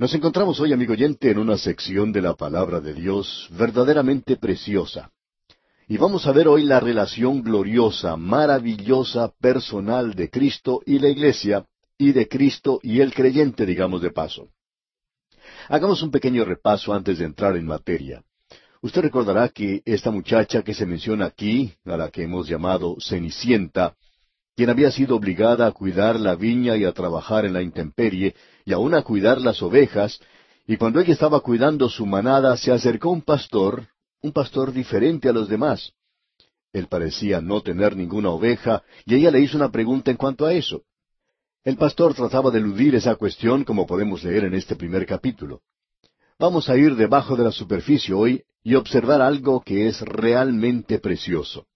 Nos encontramos hoy, amigo oyente, en una sección de la palabra de Dios verdaderamente preciosa. Y vamos a ver hoy la relación gloriosa, maravillosa, personal de Cristo y la Iglesia, y de Cristo y el creyente, digamos de paso. Hagamos un pequeño repaso antes de entrar en materia. Usted recordará que esta muchacha que se menciona aquí, a la que hemos llamado Cenicienta, quien había sido obligada a cuidar la viña y a trabajar en la intemperie, y aun a cuidar las ovejas, y cuando ella estaba cuidando su manada se acercó un pastor, un pastor diferente a los demás. Él parecía no tener ninguna oveja, y ella le hizo una pregunta en cuanto a eso. El pastor trataba de eludir esa cuestión como podemos leer en este primer capítulo. Vamos a ir debajo de la superficie hoy y observar algo que es realmente precioso.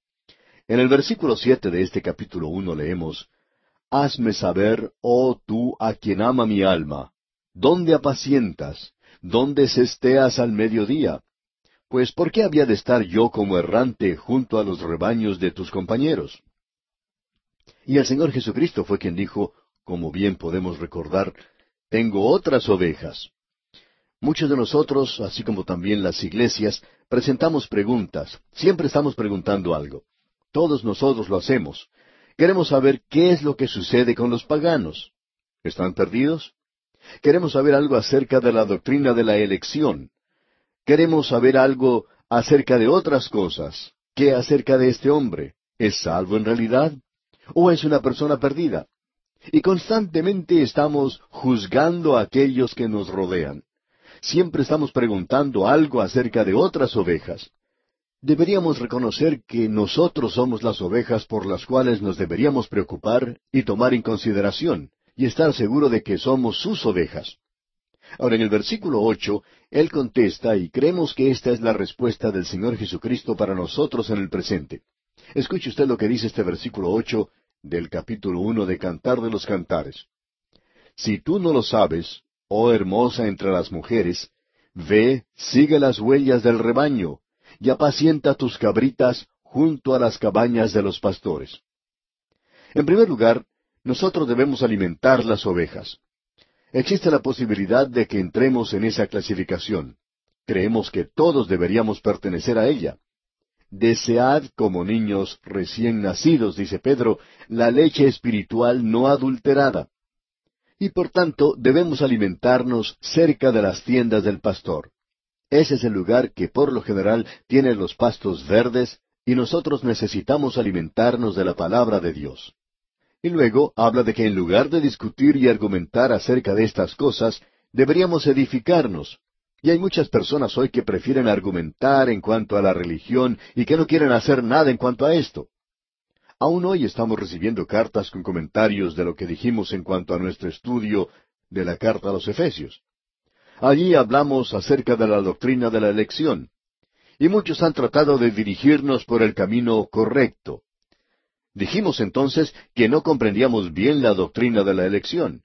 En el versículo siete de este capítulo uno leemos Hazme saber, oh tú a quien ama mi alma, ¿dónde apacientas? ¿Dónde cesteas al mediodía? Pues ¿por qué había de estar yo como errante junto a los rebaños de tus compañeros? Y el Señor Jesucristo fue quien dijo, como bien podemos recordar, tengo otras ovejas. Muchos de nosotros, así como también las iglesias, presentamos preguntas. Siempre estamos preguntando algo. Todos nosotros lo hacemos. Queremos saber qué es lo que sucede con los paganos. ¿Están perdidos? Queremos saber algo acerca de la doctrina de la elección. Queremos saber algo acerca de otras cosas. ¿Qué acerca de este hombre? ¿Es salvo en realidad? ¿O es una persona perdida? Y constantemente estamos juzgando a aquellos que nos rodean. Siempre estamos preguntando algo acerca de otras ovejas. Deberíamos reconocer que nosotros somos las ovejas por las cuales nos deberíamos preocupar y tomar en consideración, y estar seguro de que somos sus ovejas. Ahora, en el versículo ocho, Él contesta, y creemos que esta es la respuesta del Señor Jesucristo para nosotros en el presente. Escuche usted lo que dice este versículo ocho del capítulo uno de Cantar de los Cantares. Si tú no lo sabes, oh hermosa entre las mujeres, ve, sigue las huellas del rebaño, y apacienta tus cabritas junto a las cabañas de los pastores. En primer lugar, nosotros debemos alimentar las ovejas. Existe la posibilidad de que entremos en esa clasificación. Creemos que todos deberíamos pertenecer a ella. Desead como niños recién nacidos, dice Pedro, la leche espiritual no adulterada. Y por tanto debemos alimentarnos cerca de las tiendas del pastor. Ese es el lugar que por lo general tiene los pastos verdes y nosotros necesitamos alimentarnos de la palabra de Dios. Y luego habla de que en lugar de discutir y argumentar acerca de estas cosas, deberíamos edificarnos, y hay muchas personas hoy que prefieren argumentar en cuanto a la religión y que no quieren hacer nada en cuanto a esto. Aún hoy estamos recibiendo cartas con comentarios de lo que dijimos en cuanto a nuestro estudio de la carta a los Efesios. Allí hablamos acerca de la doctrina de la elección, y muchos han tratado de dirigirnos por el camino correcto. Dijimos entonces que no comprendíamos bien la doctrina de la elección,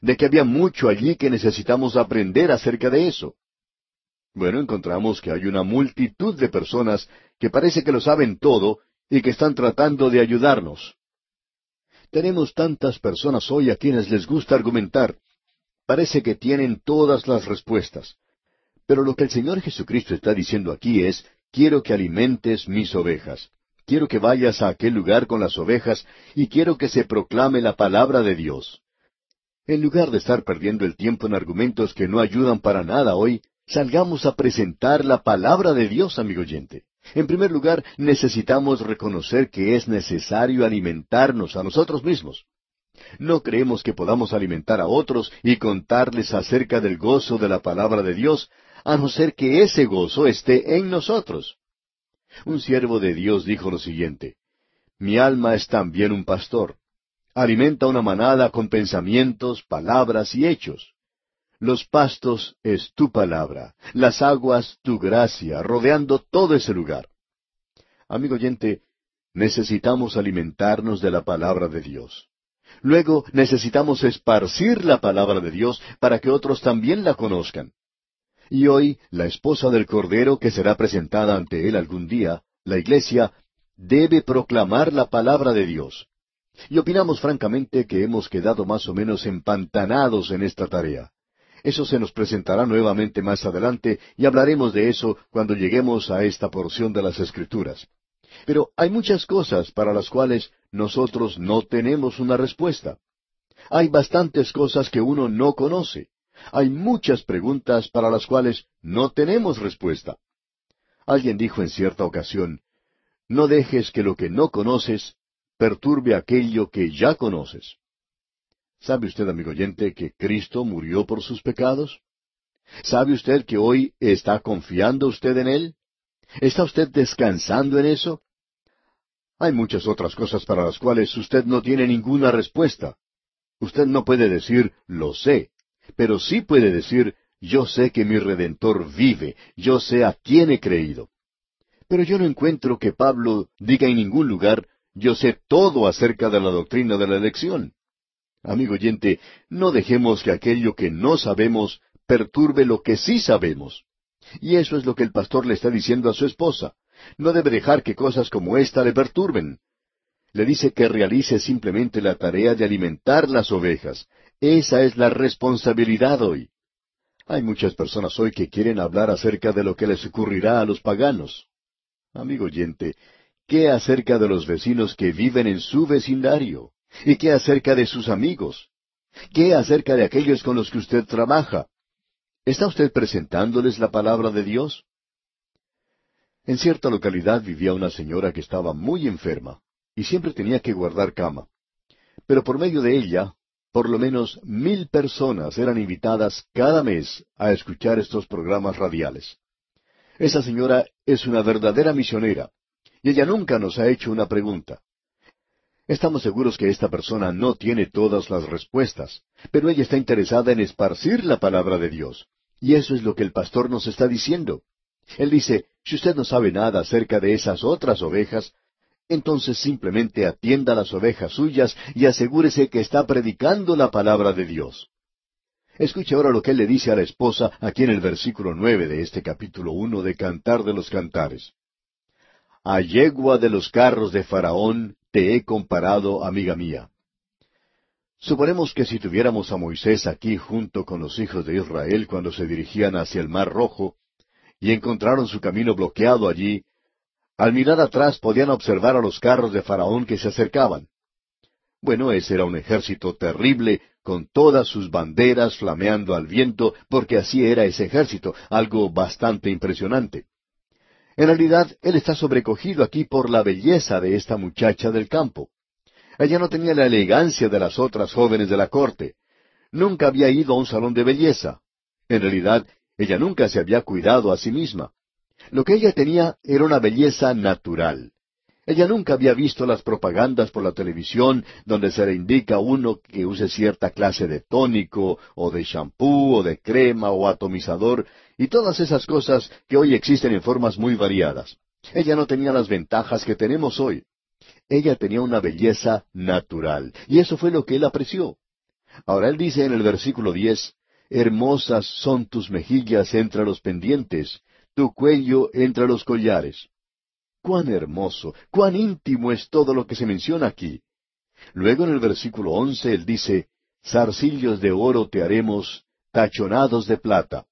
de que había mucho allí que necesitamos aprender acerca de eso. Bueno, encontramos que hay una multitud de personas que parece que lo saben todo y que están tratando de ayudarnos. Tenemos tantas personas hoy a quienes les gusta argumentar. Parece que tienen todas las respuestas. Pero lo que el Señor Jesucristo está diciendo aquí es, quiero que alimentes mis ovejas. Quiero que vayas a aquel lugar con las ovejas y quiero que se proclame la palabra de Dios. En lugar de estar perdiendo el tiempo en argumentos que no ayudan para nada hoy, Salgamos a presentar la palabra de Dios, amigo oyente. En primer lugar, necesitamos reconocer que es necesario alimentarnos a nosotros mismos. No creemos que podamos alimentar a otros y contarles acerca del gozo de la palabra de Dios, a no ser que ese gozo esté en nosotros. Un siervo de Dios dijo lo siguiente, Mi alma es también un pastor. Alimenta una manada con pensamientos, palabras y hechos. Los pastos es tu palabra, las aguas tu gracia, rodeando todo ese lugar. Amigo oyente, necesitamos alimentarnos de la palabra de Dios. Luego necesitamos esparcir la palabra de Dios para que otros también la conozcan. Y hoy, la esposa del Cordero que será presentada ante él algún día, la Iglesia, debe proclamar la palabra de Dios. Y opinamos francamente que hemos quedado más o menos empantanados en esta tarea. Eso se nos presentará nuevamente más adelante y hablaremos de eso cuando lleguemos a esta porción de las Escrituras. Pero hay muchas cosas para las cuales nosotros no tenemos una respuesta. Hay bastantes cosas que uno no conoce. Hay muchas preguntas para las cuales no tenemos respuesta. Alguien dijo en cierta ocasión, no dejes que lo que no conoces perturbe aquello que ya conoces. ¿Sabe usted, amigo oyente, que Cristo murió por sus pecados? ¿Sabe usted que hoy está confiando usted en Él? ¿Está usted descansando en eso? Hay muchas otras cosas para las cuales usted no tiene ninguna respuesta. Usted no puede decir, lo sé, pero sí puede decir, yo sé que mi Redentor vive, yo sé a quién he creído. Pero yo no encuentro que Pablo diga en ningún lugar, yo sé todo acerca de la doctrina de la elección. Amigo oyente, no dejemos que aquello que no sabemos perturbe lo que sí sabemos. Y eso es lo que el pastor le está diciendo a su esposa. No debe dejar que cosas como esta le perturben. Le dice que realice simplemente la tarea de alimentar las ovejas. Esa es la responsabilidad hoy. Hay muchas personas hoy que quieren hablar acerca de lo que les ocurrirá a los paganos. Amigo oyente, ¿qué acerca de los vecinos que viven en su vecindario? ¿Y qué acerca de sus amigos? ¿Qué acerca de aquellos con los que usted trabaja? ¿Está usted presentándoles la palabra de Dios? En cierta localidad vivía una señora que estaba muy enferma y siempre tenía que guardar cama. Pero por medio de ella, por lo menos mil personas eran invitadas cada mes a escuchar estos programas radiales. Esa señora es una verdadera misionera, y ella nunca nos ha hecho una pregunta. Estamos seguros que esta persona no tiene todas las respuestas, pero ella está interesada en esparcir la palabra de Dios. Y eso es lo que el pastor nos está diciendo. Él dice, si usted no sabe nada acerca de esas otras ovejas, entonces simplemente atienda las ovejas suyas y asegúrese que está predicando la palabra de Dios. Escuche ahora lo que él le dice a la esposa aquí en el versículo nueve de este capítulo uno de Cantar de los Cantares. A yegua de los carros de Faraón te he comparado, amiga mía. Suponemos que si tuviéramos a Moisés aquí junto con los hijos de Israel cuando se dirigían hacia el Mar Rojo, y encontraron su camino bloqueado allí, al mirar atrás podían observar a los carros de Faraón que se acercaban. Bueno, ese era un ejército terrible, con todas sus banderas flameando al viento, porque así era ese ejército, algo bastante impresionante. En realidad, él está sobrecogido aquí por la belleza de esta muchacha del campo. Ella no tenía la elegancia de las otras jóvenes de la corte. Nunca había ido a un salón de belleza. En realidad, ella nunca se había cuidado a sí misma. Lo que ella tenía era una belleza natural. Ella nunca había visto las propagandas por la televisión donde se le indica a uno que use cierta clase de tónico o de champú o de crema o atomizador y todas esas cosas que hoy existen en formas muy variadas. Ella no tenía las ventajas que tenemos hoy. Ella tenía una belleza natural, y eso fue lo que él apreció. Ahora él dice en el versículo diez, Hermosas son tus mejillas entre los pendientes, tu cuello entre los collares. Cuán hermoso, cuán íntimo es todo lo que se menciona aquí. Luego en el versículo once él dice, Zarcillos de oro te haremos, tachonados de plata.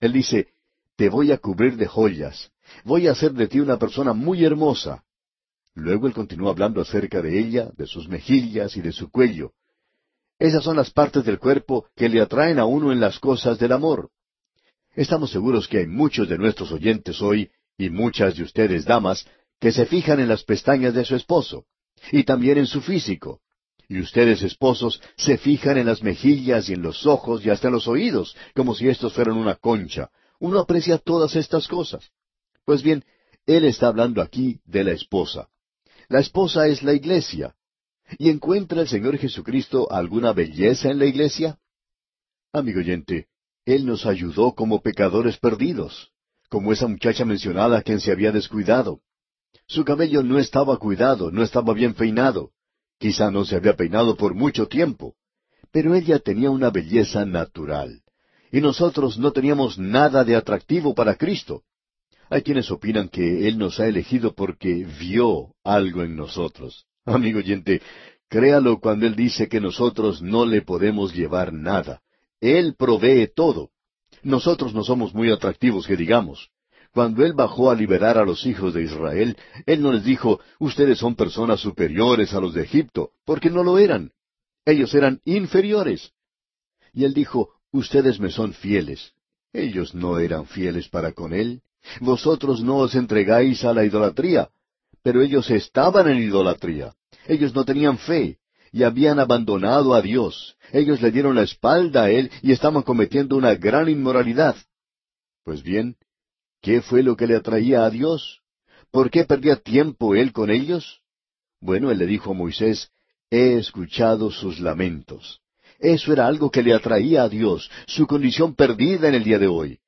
Él dice, te voy a cubrir de joyas, voy a hacer de ti una persona muy hermosa. Luego él continúa hablando acerca de ella, de sus mejillas y de su cuello. Esas son las partes del cuerpo que le atraen a uno en las cosas del amor. Estamos seguros que hay muchos de nuestros oyentes hoy, y muchas de ustedes damas, que se fijan en las pestañas de su esposo, y también en su físico. Y ustedes, esposos, se fijan en las mejillas y en los ojos y hasta en los oídos, como si estos fueran una concha. Uno aprecia todas estas cosas. Pues bien, él está hablando aquí de la esposa. La esposa es la iglesia. ¿Y encuentra el Señor Jesucristo alguna belleza en la iglesia? Amigo oyente, Él nos ayudó como pecadores perdidos, como esa muchacha mencionada quien se había descuidado. Su cabello no estaba cuidado, no estaba bien peinado. Quizá no se había peinado por mucho tiempo, pero ella tenía una belleza natural. Y nosotros no teníamos nada de atractivo para Cristo. Hay quienes opinan que Él nos ha elegido porque vio algo en nosotros. Amigo oyente, créalo cuando Él dice que nosotros no le podemos llevar nada. Él provee todo. Nosotros no somos muy atractivos que digamos. Cuando Él bajó a liberar a los hijos de Israel, Él no les dijo, ustedes son personas superiores a los de Egipto, porque no lo eran. Ellos eran inferiores. Y Él dijo, ustedes me son fieles. Ellos no eran fieles para con Él. Vosotros no os entregáis a la idolatría, pero ellos estaban en idolatría. Ellos no tenían fe y habían abandonado a Dios. Ellos le dieron la espalda a Él y estaban cometiendo una gran inmoralidad. Pues bien, ¿qué fue lo que le atraía a Dios? ¿Por qué perdía tiempo Él con ellos? Bueno, Él le dijo a Moisés, He escuchado sus lamentos. Eso era algo que le atraía a Dios, su condición perdida en el día de hoy.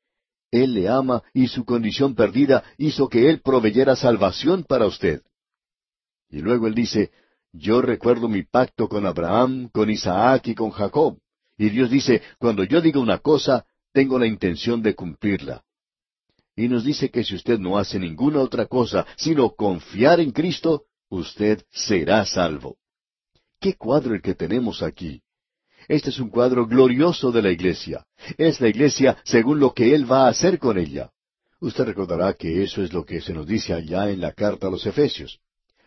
Él le ama y su condición perdida hizo que Él proveyera salvación para usted. Y luego Él dice, yo recuerdo mi pacto con Abraham, con Isaac y con Jacob. Y Dios dice, cuando yo diga una cosa, tengo la intención de cumplirla. Y nos dice que si usted no hace ninguna otra cosa sino confiar en Cristo, usted será salvo. ¿Qué cuadro el que tenemos aquí? Este es un cuadro glorioso de la iglesia. Es la iglesia según lo que Él va a hacer con ella. Usted recordará que eso es lo que se nos dice allá en la carta a los Efesios.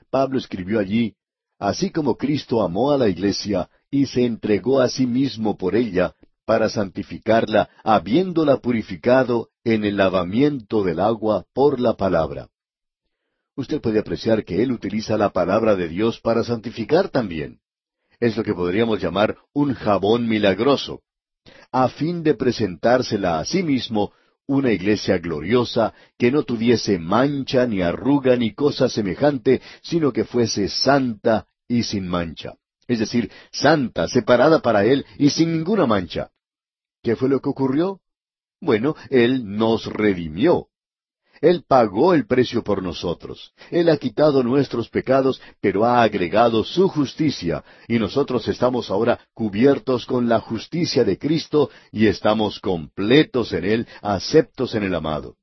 Pablo escribió allí, Así como Cristo amó a la iglesia y se entregó a sí mismo por ella, para santificarla, habiéndola purificado en el lavamiento del agua por la palabra. Usted puede apreciar que Él utiliza la palabra de Dios para santificar también. Es lo que podríamos llamar un jabón milagroso, a fin de presentársela a sí mismo una iglesia gloriosa que no tuviese mancha ni arruga ni cosa semejante, sino que fuese santa y sin mancha. Es decir, santa, separada para Él y sin ninguna mancha. ¿Qué fue lo que ocurrió? Bueno, Él nos redimió. Él pagó el precio por nosotros. Él ha quitado nuestros pecados, pero ha agregado su justicia, y nosotros estamos ahora cubiertos con la justicia de Cristo y estamos completos en Él, aceptos en el amado.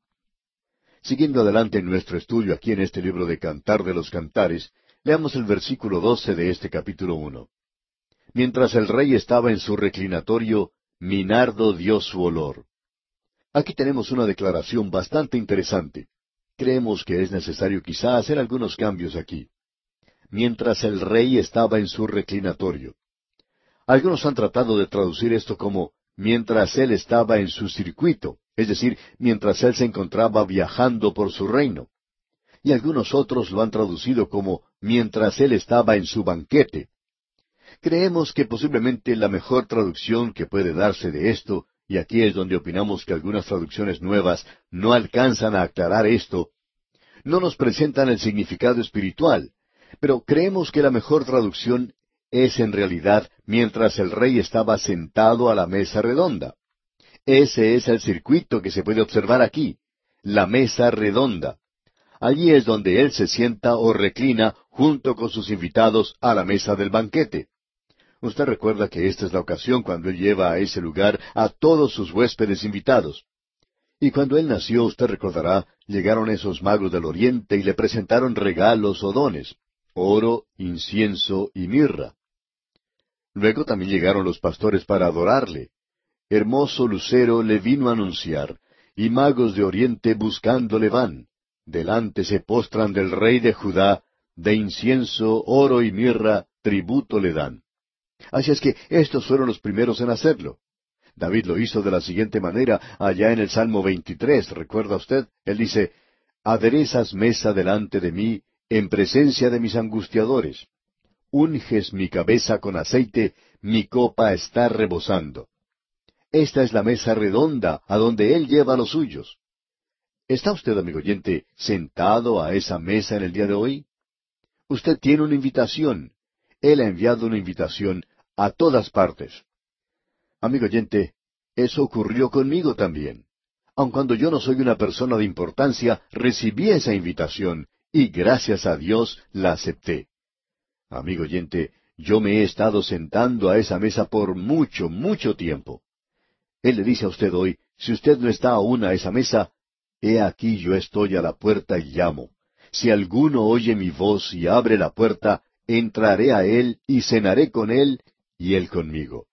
Siguiendo adelante en nuestro estudio aquí en este libro de Cantar de los Cantares, leamos el versículo doce de este capítulo uno. Mientras el rey estaba en su reclinatorio, Minardo dio su olor. Aquí tenemos una declaración bastante interesante. Creemos que es necesario quizá hacer algunos cambios aquí. Mientras el rey estaba en su reclinatorio. Algunos han tratado de traducir esto como mientras él estaba en su circuito, es decir, mientras él se encontraba viajando por su reino. Y algunos otros lo han traducido como mientras él estaba en su banquete. Creemos que posiblemente la mejor traducción que puede darse de esto y aquí es donde opinamos que algunas traducciones nuevas no alcanzan a aclarar esto, no nos presentan el significado espiritual, pero creemos que la mejor traducción es en realidad mientras el rey estaba sentado a la mesa redonda. Ese es el circuito que se puede observar aquí, la mesa redonda. Allí es donde él se sienta o reclina junto con sus invitados a la mesa del banquete. Usted recuerda que esta es la ocasión cuando él lleva a ese lugar a todos sus huéspedes invitados. Y cuando él nació, usted recordará, llegaron esos magos del oriente y le presentaron regalos o dones, oro, incienso y mirra. Luego también llegaron los pastores para adorarle. Hermoso lucero le vino a anunciar, y magos de oriente buscándole van. Delante se postran del rey de Judá, de incienso, oro y mirra, tributo le dan. Así es que estos fueron los primeros en hacerlo. David lo hizo de la siguiente manera allá en el Salmo 23, ¿recuerda usted? Él dice, Aderezas mesa delante de mí en presencia de mis angustiadores. Unges mi cabeza con aceite, mi copa está rebosando. Esta es la mesa redonda a donde Él lleva a los suyos. ¿Está usted, amigo oyente, sentado a esa mesa en el día de hoy? Usted tiene una invitación. Él ha enviado una invitación a todas partes. Amigo oyente, eso ocurrió conmigo también. Aun cuando yo no soy una persona de importancia, recibí esa invitación y gracias a Dios la acepté. Amigo oyente, yo me he estado sentando a esa mesa por mucho, mucho tiempo. Él le dice a usted hoy, si usted no está aún a esa mesa, he aquí yo estoy a la puerta y llamo. Si alguno oye mi voz y abre la puerta, entraré a él y cenaré con él y Él conmigo.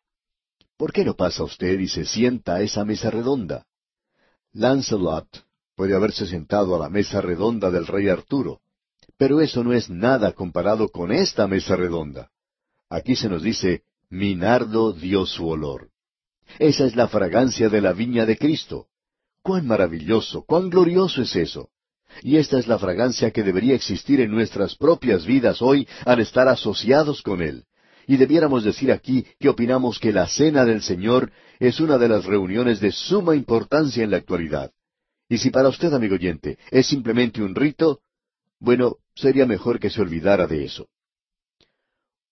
¿Por qué no pasa usted y se sienta a esa mesa redonda? Lancelot puede haberse sentado a la mesa redonda del rey Arturo, pero eso no es nada comparado con esta mesa redonda. Aquí se nos dice, Minardo dio su olor. Esa es la fragancia de la viña de Cristo. Cuán maravilloso, cuán glorioso es eso. Y esta es la fragancia que debería existir en nuestras propias vidas hoy al estar asociados con Él. Y debiéramos decir aquí que opinamos que la Cena del Señor es una de las reuniones de suma importancia en la actualidad. Y si para usted, amigo oyente, es simplemente un rito, bueno, sería mejor que se olvidara de eso.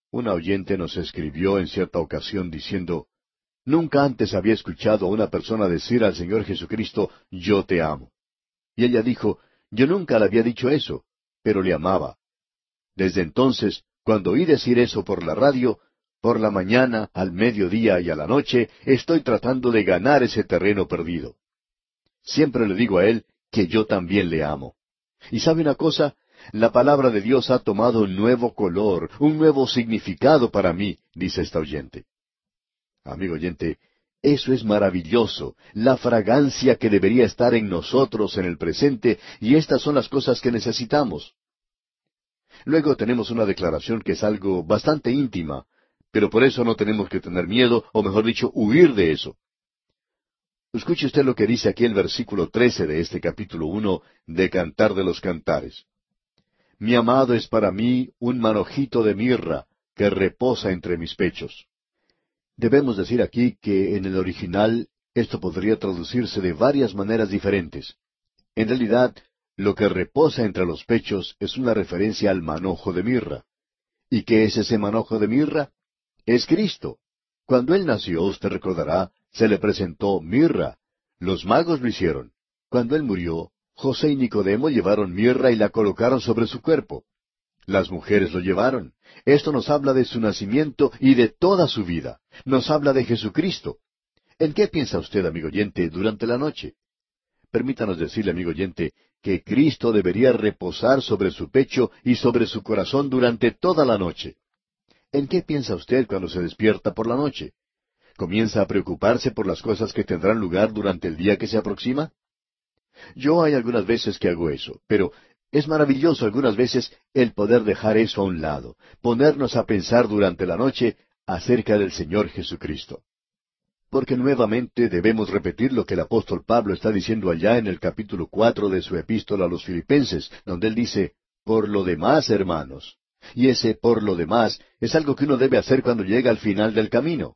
Una oyente nos escribió en cierta ocasión diciendo, Nunca antes había escuchado a una persona decir al Señor Jesucristo, Yo te amo. Y ella dijo, Yo nunca le había dicho eso, pero le amaba. Desde entonces cuando oí decir eso por la radio, por la mañana, al mediodía y a la noche, estoy tratando de ganar ese terreno perdido. Siempre le digo a él que yo también le amo. Y sabe una cosa, la palabra de Dios ha tomado un nuevo color, un nuevo significado para mí, dice esta oyente. Amigo oyente, eso es maravilloso, la fragancia que debería estar en nosotros en el presente, y estas son las cosas que necesitamos. Luego tenemos una declaración que es algo bastante íntima, pero por eso no tenemos que tener miedo, o mejor dicho, huir de eso. Escuche usted lo que dice aquí el versículo trece de este capítulo uno de Cantar de los Cantares. Mi amado es para mí un manojito de mirra que reposa entre mis pechos. Debemos decir aquí que en el original esto podría traducirse de varias maneras diferentes. En realidad, lo que reposa entre los pechos es una referencia al manojo de mirra. ¿Y qué es ese manojo de mirra? Es Cristo. Cuando Él nació, usted recordará, se le presentó mirra. Los magos lo hicieron. Cuando Él murió, José y Nicodemo llevaron mirra y la colocaron sobre su cuerpo. Las mujeres lo llevaron. Esto nos habla de su nacimiento y de toda su vida. Nos habla de Jesucristo. ¿En qué piensa usted, amigo oyente, durante la noche? Permítanos decirle, amigo oyente, que Cristo debería reposar sobre su pecho y sobre su corazón durante toda la noche. ¿En qué piensa usted cuando se despierta por la noche? ¿Comienza a preocuparse por las cosas que tendrán lugar durante el día que se aproxima? Yo hay algunas veces que hago eso, pero es maravilloso algunas veces el poder dejar eso a un lado, ponernos a pensar durante la noche acerca del Señor Jesucristo porque nuevamente debemos repetir lo que el apóstol Pablo está diciendo allá en el capítulo cuatro de su epístola a los filipenses, donde él dice, por lo demás, hermanos. Y ese por lo demás es algo que uno debe hacer cuando llega al final del camino.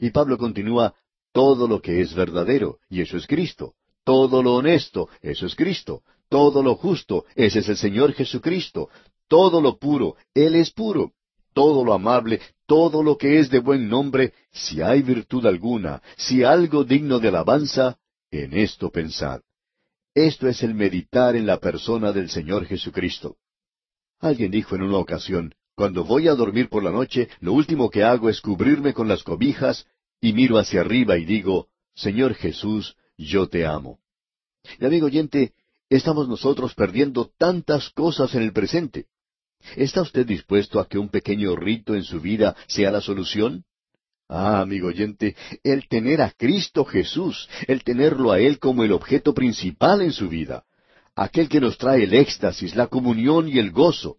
Y Pablo continúa, todo lo que es verdadero, y eso es Cristo. Todo lo honesto, eso es Cristo. Todo lo justo, ese es el Señor Jesucristo. Todo lo puro, Él es puro todo lo amable, todo lo que es de buen nombre, si hay virtud alguna, si algo digno de alabanza, en esto pensad. Esto es el meditar en la persona del Señor Jesucristo. Alguien dijo en una ocasión, cuando voy a dormir por la noche, lo último que hago es cubrirme con las cobijas y miro hacia arriba y digo, Señor Jesús, yo te amo. Y amigo oyente, estamos nosotros perdiendo tantas cosas en el presente. ¿Está usted dispuesto a que un pequeño rito en su vida sea la solución? Ah, amigo oyente, el tener a Cristo Jesús, el tenerlo a Él como el objeto principal en su vida, aquel que nos trae el éxtasis, la comunión y el gozo,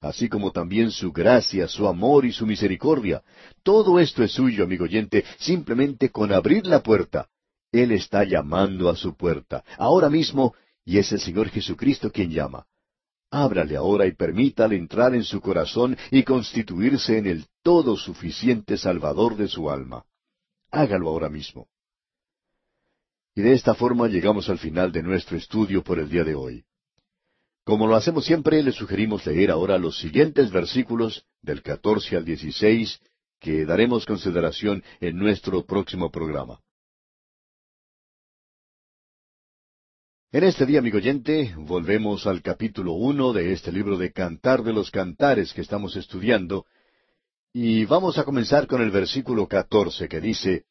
así como también su gracia, su amor y su misericordia. Todo esto es suyo, amigo oyente, simplemente con abrir la puerta. Él está llamando a su puerta, ahora mismo, y es el Señor Jesucristo quien llama. Ábrale ahora y permítale entrar en su corazón y constituirse en el todo suficiente Salvador de su alma. Hágalo ahora mismo. Y de esta forma llegamos al final de nuestro estudio por el día de hoy. Como lo hacemos siempre, le sugerimos leer ahora los siguientes versículos del 14 al 16 que daremos consideración en nuestro próximo programa. En este día, amigo oyente, volvemos al capítulo uno de este libro de Cantar de los Cantares que estamos estudiando, y vamos a comenzar con el versículo catorce que dice,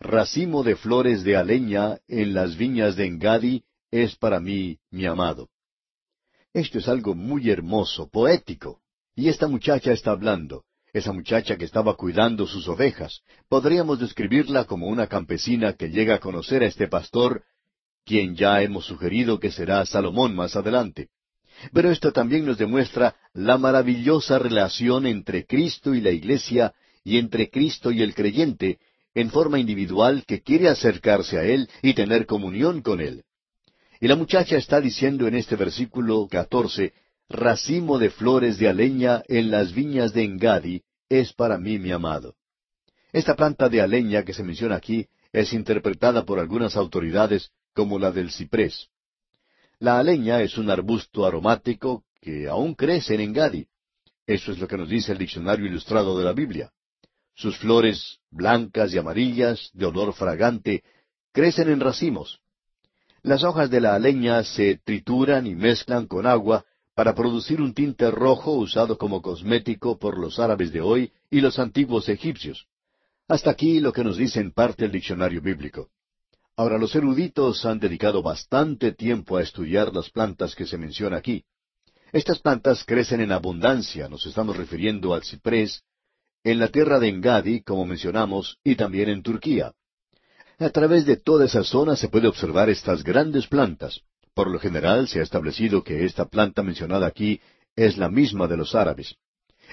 Racimo de flores de aleña en las viñas de Engadi es para mí mi amado. Esto es algo muy hermoso, poético, y esta muchacha está hablando. esa muchacha que estaba cuidando sus ovejas. Podríamos describirla como una campesina que llega a conocer a este pastor, quien ya hemos sugerido que será Salomón más adelante. Pero esto también nos demuestra la maravillosa relación entre Cristo y la Iglesia y entre Cristo y el creyente en forma individual que quiere acercarse a Él y tener comunión con Él. Y la muchacha está diciendo en este versículo catorce, racimo de flores de aleña en las viñas de Engadi es para mí mi amado. Esta planta de aleña que se menciona aquí es interpretada por algunas autoridades como la del ciprés. La aleña es un arbusto aromático que aún crece en Engadi. Eso es lo que nos dice el diccionario ilustrado de la Biblia. Sus flores, blancas y amarillas, de olor fragante, crecen en racimos. Las hojas de la aleña se trituran y mezclan con agua para producir un tinte rojo usado como cosmético por los árabes de hoy y los antiguos egipcios. Hasta aquí lo que nos dice en parte el diccionario bíblico. Ahora, los eruditos han dedicado bastante tiempo a estudiar las plantas que se menciona aquí. Estas plantas crecen en abundancia, nos estamos refiriendo al ciprés, en la tierra de Engadi, como mencionamos, y también en Turquía. A través de toda esa zona se puede observar estas grandes plantas. Por lo general se ha establecido que esta planta mencionada aquí es la misma de los árabes.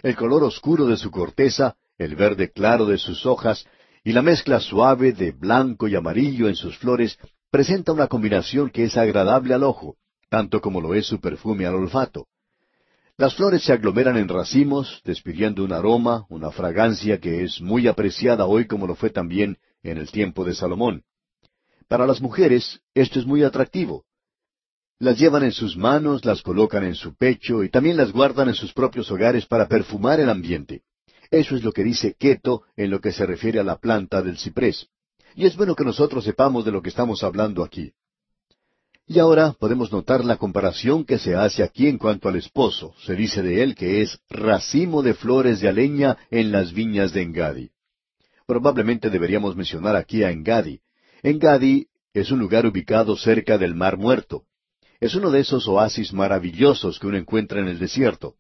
El color oscuro de su corteza, el verde claro de sus hojas y la mezcla suave de blanco y amarillo en sus flores presenta una combinación que es agradable al ojo, tanto como lo es su perfume al olfato. Las flores se aglomeran en racimos, despidiendo un aroma, una fragancia que es muy apreciada hoy como lo fue también en el tiempo de Salomón. Para las mujeres esto es muy atractivo. Las llevan en sus manos, las colocan en su pecho y también las guardan en sus propios hogares para perfumar el ambiente. Eso es lo que dice Keto en lo que se refiere a la planta del ciprés. Y es bueno que nosotros sepamos de lo que estamos hablando aquí. Y ahora podemos notar la comparación que se hace aquí en cuanto al esposo. Se dice de él que es racimo de flores de aleña en las viñas de Engadi. Probablemente deberíamos mencionar aquí a Engadi. Engadi es un lugar ubicado cerca del Mar Muerto. Es uno de esos oasis maravillosos que uno encuentra en el desierto.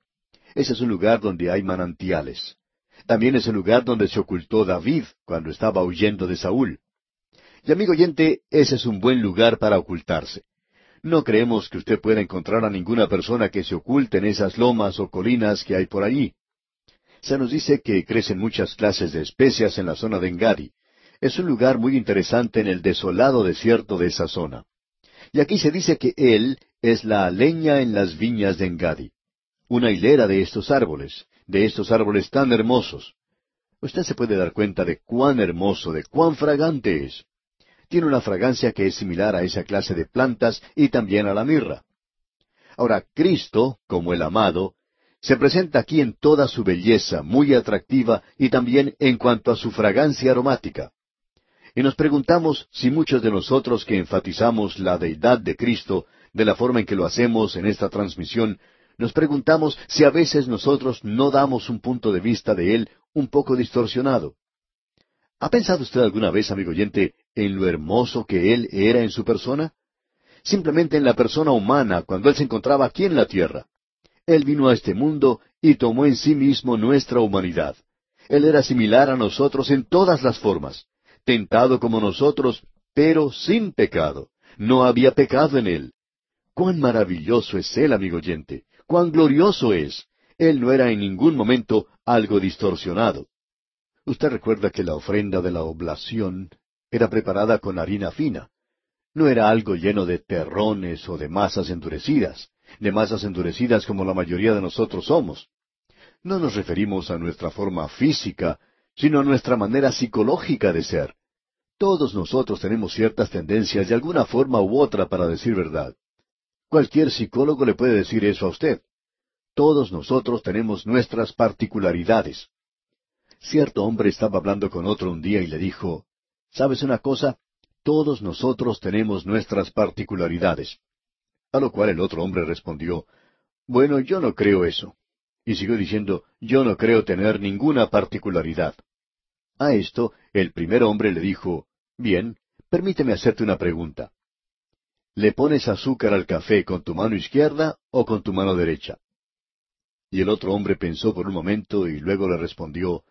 Ese es un lugar donde hay manantiales. También es el lugar donde se ocultó David cuando estaba huyendo de Saúl. Y amigo oyente, ese es un buen lugar para ocultarse. No creemos que usted pueda encontrar a ninguna persona que se oculte en esas lomas o colinas que hay por allí. Se nos dice que crecen muchas clases de especias en la zona de Engadi. Es un lugar muy interesante en el desolado desierto de esa zona. Y aquí se dice que Él es la leña en las viñas de Engadi. Una hilera de estos árboles, de estos árboles tan hermosos. Usted se puede dar cuenta de cuán hermoso, de cuán fragante es tiene una fragancia que es similar a esa clase de plantas y también a la mirra. Ahora, Cristo, como el amado, se presenta aquí en toda su belleza, muy atractiva y también en cuanto a su fragancia aromática. Y nos preguntamos si muchos de nosotros que enfatizamos la deidad de Cristo de la forma en que lo hacemos en esta transmisión, nos preguntamos si a veces nosotros no damos un punto de vista de Él un poco distorsionado. ¿Ha pensado usted alguna vez, amigo oyente, en lo hermoso que Él era en su persona? Simplemente en la persona humana, cuando Él se encontraba aquí en la tierra. Él vino a este mundo y tomó en sí mismo nuestra humanidad. Él era similar a nosotros en todas las formas, tentado como nosotros, pero sin pecado. No había pecado en Él. Cuán maravilloso es Él, amigo oyente. Cuán glorioso es. Él no era en ningún momento algo distorsionado. Usted recuerda que la ofrenda de la oblación era preparada con harina fina. No era algo lleno de terrones o de masas endurecidas, de masas endurecidas como la mayoría de nosotros somos. No nos referimos a nuestra forma física, sino a nuestra manera psicológica de ser. Todos nosotros tenemos ciertas tendencias de alguna forma u otra para decir verdad. Cualquier psicólogo le puede decir eso a usted. Todos nosotros tenemos nuestras particularidades. Cierto hombre estaba hablando con otro un día y le dijo, ¿Sabes una cosa? Todos nosotros tenemos nuestras particularidades. A lo cual el otro hombre respondió, Bueno, yo no creo eso. Y siguió diciendo, Yo no creo tener ninguna particularidad. A esto, el primer hombre le dijo, Bien, permíteme hacerte una pregunta. ¿Le pones azúcar al café con tu mano izquierda o con tu mano derecha? Y el otro hombre pensó por un momento y luego le respondió,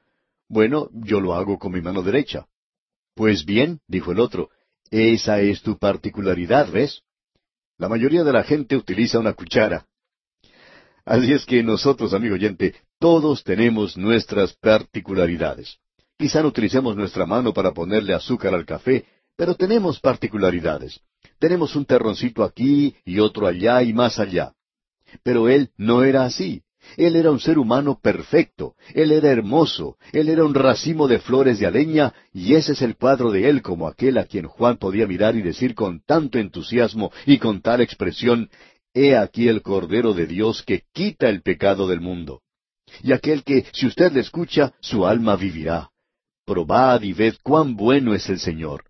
Bueno, yo lo hago con mi mano derecha. Pues bien, dijo el otro, esa es tu particularidad, ¿ves? La mayoría de la gente utiliza una cuchara. Así es que nosotros, amigo oyente, todos tenemos nuestras particularidades. Quizá no utilicemos nuestra mano para ponerle azúcar al café, pero tenemos particularidades. Tenemos un terroncito aquí y otro allá y más allá. Pero él no era así. Él era un ser humano perfecto, él era hermoso, él era un racimo de flores de aleña, y ese es el cuadro de él como aquel a quien Juan podía mirar y decir con tanto entusiasmo y con tal expresión, He aquí el Cordero de Dios que quita el pecado del mundo. Y aquel que, si usted le escucha, su alma vivirá. Probad y ved cuán bueno es el Señor.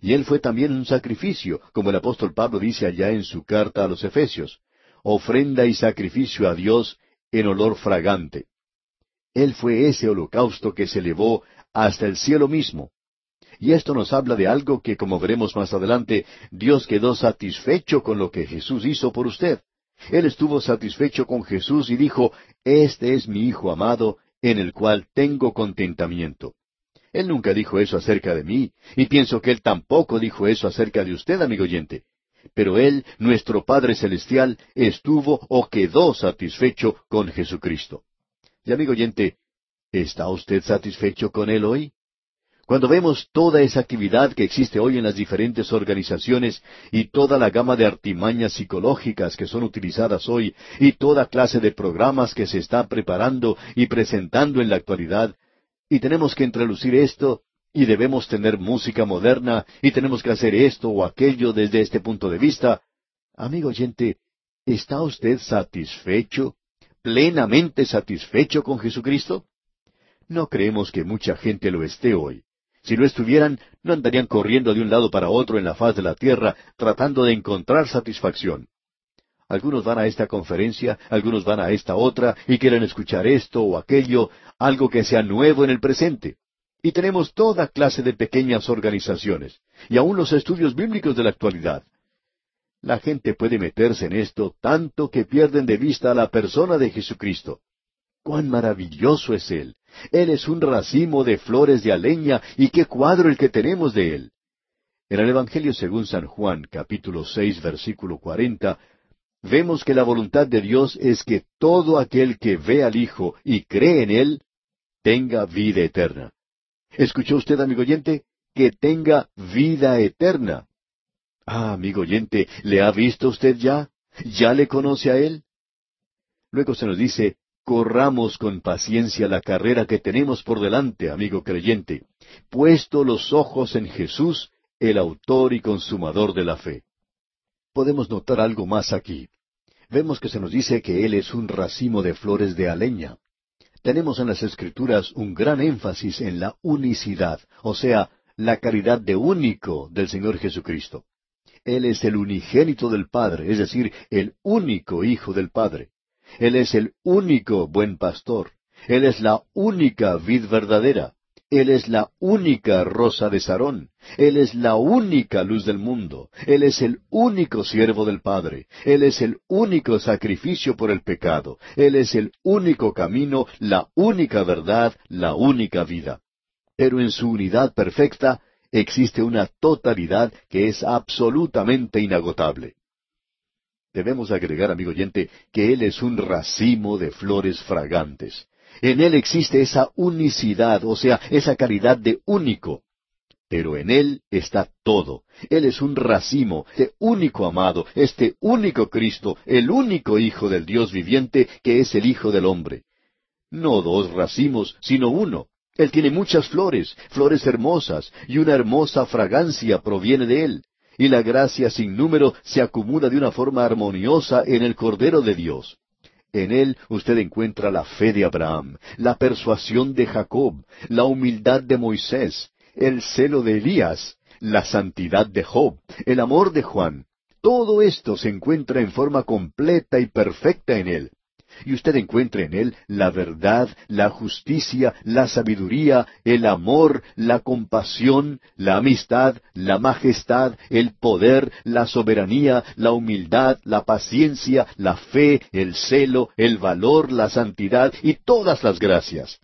Y él fue también un sacrificio, como el apóstol Pablo dice allá en su carta a los Efesios, ofrenda y sacrificio a Dios en olor fragante. Él fue ese holocausto que se elevó hasta el cielo mismo. Y esto nos habla de algo que, como veremos más adelante, Dios quedó satisfecho con lo que Jesús hizo por usted. Él estuvo satisfecho con Jesús y dijo, Este es mi Hijo amado, en el cual tengo contentamiento. Él nunca dijo eso acerca de mí, y pienso que Él tampoco dijo eso acerca de usted, amigo oyente. Pero Él, nuestro Padre Celestial, estuvo o quedó satisfecho con Jesucristo. Y amigo oyente, ¿está usted satisfecho con Él hoy? Cuando vemos toda esa actividad que existe hoy en las diferentes organizaciones y toda la gama de artimañas psicológicas que son utilizadas hoy y toda clase de programas que se está preparando y presentando en la actualidad, y tenemos que introducir esto y debemos tener música moderna y tenemos que hacer esto o aquello desde este punto de vista, amigo oyente, ¿está usted satisfecho, plenamente satisfecho con Jesucristo? No creemos que mucha gente lo esté hoy. Si lo estuvieran, no andarían corriendo de un lado para otro en la faz de la tierra tratando de encontrar satisfacción. Algunos van a esta conferencia, algunos van a esta otra y quieren escuchar esto o aquello, algo que sea nuevo en el presente. Y tenemos toda clase de pequeñas organizaciones, y aún los estudios bíblicos de la actualidad. La gente puede meterse en esto tanto que pierden de vista a la persona de Jesucristo. ¡Cuán maravilloso es Él! Él es un racimo de flores de aleña y qué cuadro el que tenemos de Él. En el Evangelio según San Juan, capítulo seis, versículo cuarenta, vemos que la voluntad de Dios es que todo aquel que ve al Hijo y cree en Él, tenga vida eterna. ¿Escuchó usted, amigo oyente? Que tenga vida eterna. Ah, amigo oyente, ¿le ha visto usted ya? ¿Ya le conoce a Él? Luego se nos dice, corramos con paciencia la carrera que tenemos por delante, amigo creyente, puesto los ojos en Jesús, el autor y consumador de la fe. Podemos notar algo más aquí. Vemos que se nos dice que Él es un racimo de flores de aleña. Tenemos en las Escrituras un gran énfasis en la unicidad, o sea, la caridad de único del Señor Jesucristo. Él es el unigénito del Padre, es decir, el único Hijo del Padre. Él es el único buen pastor. Él es la única vid verdadera. Él es la única rosa de Sarón. Él es la única luz del mundo. Él es el único siervo del Padre. Él es el único sacrificio por el pecado. Él es el único camino, la única verdad, la única vida. Pero en su unidad perfecta existe una totalidad que es absolutamente inagotable. Debemos agregar, amigo oyente, que Él es un racimo de flores fragantes. En Él existe esa unicidad, o sea, esa caridad de único. Pero en Él está todo. Él es un racimo, este único amado, este único Cristo, el único Hijo del Dios viviente que es el Hijo del hombre. No dos racimos, sino uno. Él tiene muchas flores, flores hermosas, y una hermosa fragancia proviene de Él y la gracia sin número se acumula de una forma armoniosa en el Cordero de Dios. En él usted encuentra la fe de Abraham, la persuasión de Jacob, la humildad de Moisés, el celo de Elías, la santidad de Job, el amor de Juan. Todo esto se encuentra en forma completa y perfecta en él. Y usted encuentre en él la verdad, la justicia, la sabiduría, el amor, la compasión, la amistad, la majestad, el poder, la soberanía, la humildad, la paciencia, la fe, el celo, el valor, la santidad y todas las gracias.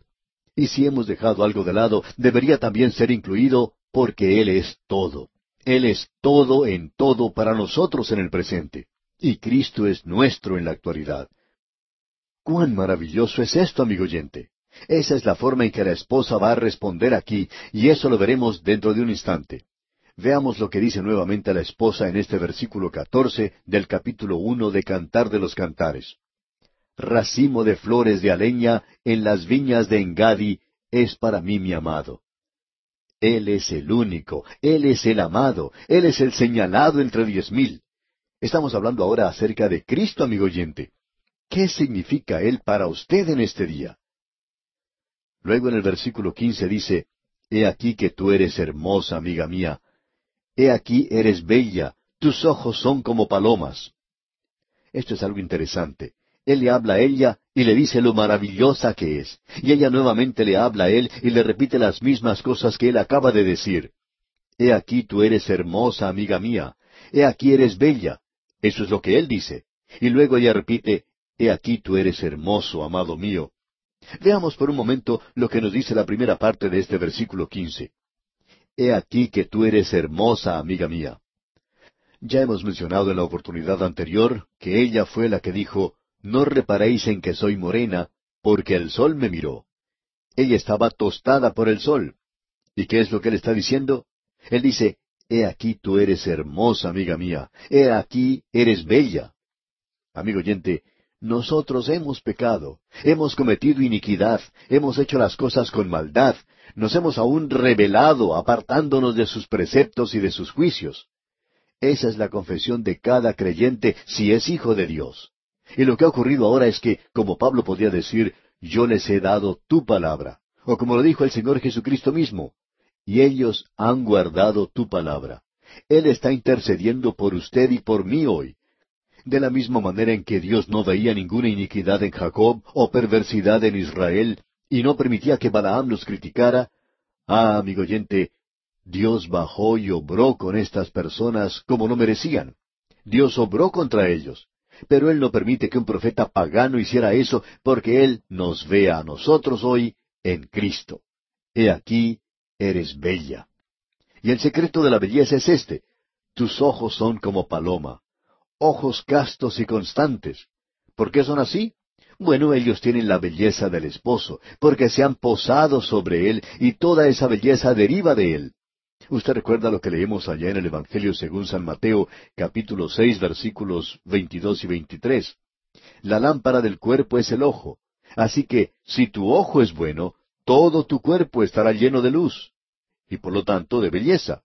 Y si hemos dejado algo de lado, debería también ser incluido porque Él es todo. Él es todo en todo para nosotros en el presente. Y Cristo es nuestro en la actualidad. Cuán maravilloso es esto, amigo oyente. Esa es la forma en que la esposa va a responder aquí, y eso lo veremos dentro de un instante. Veamos lo que dice nuevamente la esposa en este versículo catorce del capítulo uno de Cantar de los Cantares. Racimo de flores de aleña en las viñas de Engadi es para mí mi amado. Él es el único, Él es el amado, Él es el señalado entre diez mil. Estamos hablando ahora acerca de Cristo, amigo oyente. ¿Qué significa Él para usted en este día? Luego en el versículo quince dice, He aquí que tú eres hermosa, amiga mía. He aquí eres bella, tus ojos son como palomas. Esto es algo interesante. Él le habla a ella y le dice lo maravillosa que es. Y ella nuevamente le habla a él y le repite las mismas cosas que él acaba de decir. He aquí tú eres hermosa, amiga mía. He aquí eres bella. Eso es lo que él dice. Y luego ella repite, He aquí tú eres hermoso, amado mío. Veamos por un momento lo que nos dice la primera parte de este versículo quince. He aquí que tú eres hermosa, amiga mía. Ya hemos mencionado en la oportunidad anterior que ella fue la que dijo, No reparéis en que soy morena, porque el sol me miró. Ella estaba tostada por el sol. ¿Y qué es lo que él está diciendo? Él dice, He aquí tú eres hermosa, amiga mía. He aquí eres bella. Amigo oyente, nosotros hemos pecado, hemos cometido iniquidad, hemos hecho las cosas con maldad, nos hemos aún rebelado apartándonos de sus preceptos y de sus juicios. Esa es la confesión de cada creyente si es hijo de Dios. Y lo que ha ocurrido ahora es que, como Pablo podía decir, yo les he dado tu palabra, o como lo dijo el Señor Jesucristo mismo, y ellos han guardado tu palabra. Él está intercediendo por usted y por mí hoy, de la misma manera en que Dios no veía ninguna iniquidad en Jacob o perversidad en Israel, y no permitía que Balaam los criticara, ah, amigo oyente, Dios bajó y obró con estas personas como no merecían. Dios obró contra ellos. Pero Él no permite que un profeta pagano hiciera eso porque Él nos ve a nosotros hoy en Cristo. He aquí, eres bella. Y el secreto de la belleza es este. Tus ojos son como paloma ojos castos y constantes. ¿Por qué son así? Bueno, ellos tienen la belleza del esposo, porque se han posado sobre él y toda esa belleza deriva de él. Usted recuerda lo que leemos allá en el Evangelio según San Mateo, capítulo seis, versículos veintidós y veintitrés. La lámpara del cuerpo es el ojo. Así que, si tu ojo es bueno, todo tu cuerpo estará lleno de luz, y por lo tanto de belleza.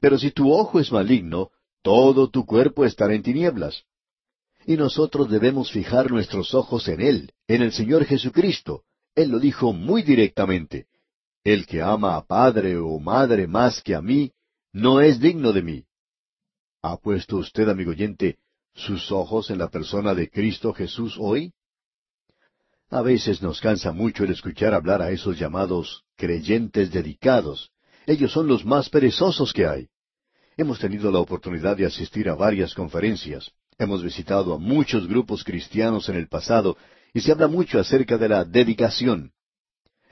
Pero si tu ojo es maligno, todo tu cuerpo estará en tinieblas. Y nosotros debemos fijar nuestros ojos en Él, en el Señor Jesucristo. Él lo dijo muy directamente. El que ama a padre o madre más que a mí, no es digno de mí. ¿Ha puesto usted, amigo oyente, sus ojos en la persona de Cristo Jesús hoy? A veces nos cansa mucho el escuchar hablar a esos llamados creyentes dedicados. Ellos son los más perezosos que hay. Hemos tenido la oportunidad de asistir a varias conferencias. Hemos visitado a muchos grupos cristianos en el pasado y se habla mucho acerca de la dedicación.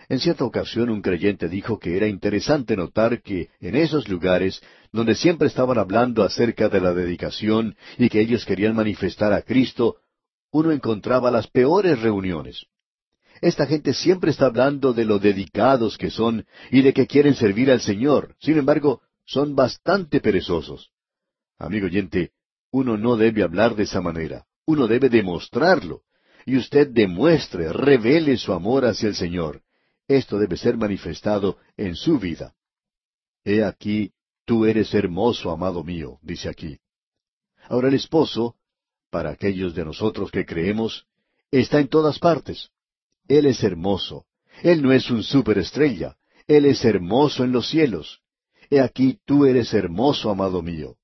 En cierta ocasión un creyente dijo que era interesante notar que en esos lugares donde siempre estaban hablando acerca de la dedicación y que ellos querían manifestar a Cristo, uno encontraba las peores reuniones. Esta gente siempre está hablando de lo dedicados que son y de que quieren servir al Señor. Sin embargo, son bastante perezosos. Amigo oyente, uno no debe hablar de esa manera, uno debe demostrarlo. Y usted demuestre, revele su amor hacia el Señor. Esto debe ser manifestado en su vida. He aquí, tú eres hermoso, amado mío, dice aquí. Ahora el esposo, para aquellos de nosotros que creemos, está en todas partes. Él es hermoso. Él no es un superestrella. Él es hermoso en los cielos. He aquí tú eres hermoso, amado mío.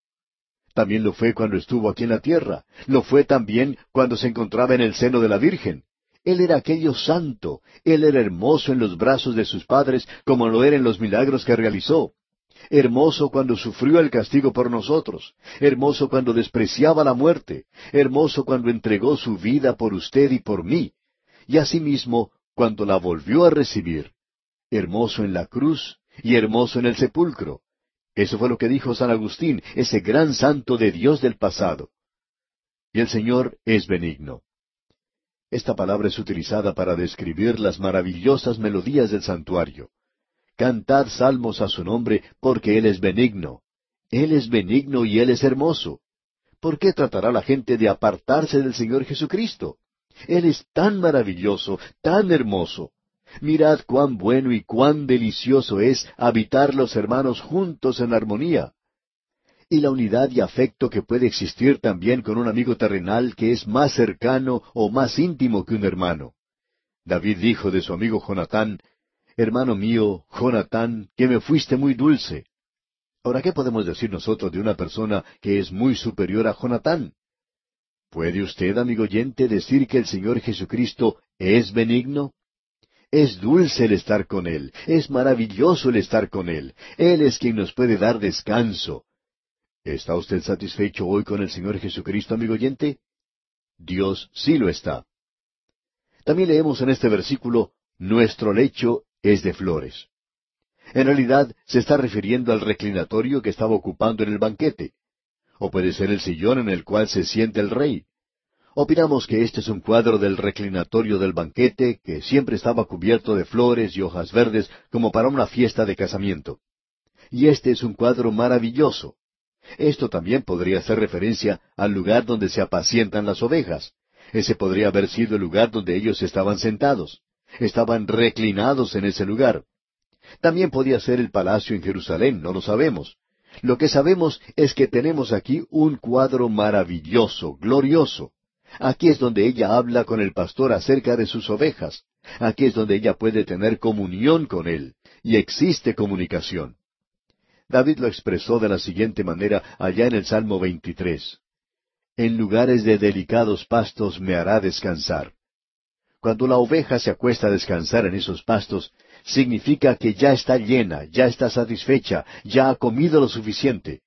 también lo fue cuando estuvo aquí en la tierra, lo fue también cuando se encontraba en el seno de la Virgen. Él era aquello santo, él era hermoso en los brazos de sus padres como lo era en los milagros que realizó. Hermoso cuando sufrió el castigo por nosotros, hermoso cuando despreciaba la muerte, hermoso cuando entregó su vida por usted y por mí, y asimismo cuando la volvió a recibir, hermoso en la cruz y hermoso en el sepulcro. Eso fue lo que dijo San Agustín, ese gran santo de Dios del pasado. Y el Señor es benigno. Esta palabra es utilizada para describir las maravillosas melodías del santuario. Cantad salmos a su nombre, porque Él es benigno. Él es benigno y Él es hermoso. ¿Por qué tratará la gente de apartarse del Señor Jesucristo? Él es tan maravilloso, tan hermoso. Mirad cuán bueno y cuán delicioso es habitar los hermanos juntos en armonía. Y la unidad y afecto que puede existir también con un amigo terrenal que es más cercano o más íntimo que un hermano. David dijo de su amigo Jonatán, Hermano mío, Jonatán, que me fuiste muy dulce. Ahora, ¿qué podemos decir nosotros de una persona que es muy superior a Jonatán? ¿Puede usted, amigo oyente, decir que el Señor Jesucristo es benigno? Es dulce el estar con Él, es maravilloso el estar con Él. Él es quien nos puede dar descanso. ¿Está usted satisfecho hoy con el Señor Jesucristo, amigo oyente? Dios sí lo está. También leemos en este versículo, Nuestro lecho es de flores. En realidad se está refiriendo al reclinatorio que estaba ocupando en el banquete. O puede ser el sillón en el cual se siente el rey. Opinamos que este es un cuadro del reclinatorio del banquete que siempre estaba cubierto de flores y hojas verdes como para una fiesta de casamiento. Y este es un cuadro maravilloso. Esto también podría hacer referencia al lugar donde se apacientan las ovejas. Ese podría haber sido el lugar donde ellos estaban sentados. Estaban reclinados en ese lugar. También podía ser el palacio en Jerusalén, no lo sabemos. Lo que sabemos es que tenemos aquí un cuadro maravilloso, glorioso. Aquí es donde ella habla con el pastor acerca de sus ovejas. Aquí es donde ella puede tener comunión con él. Y existe comunicación. David lo expresó de la siguiente manera allá en el Salmo 23. En lugares de delicados pastos me hará descansar. Cuando la oveja se acuesta a descansar en esos pastos, significa que ya está llena, ya está satisfecha, ya ha comido lo suficiente.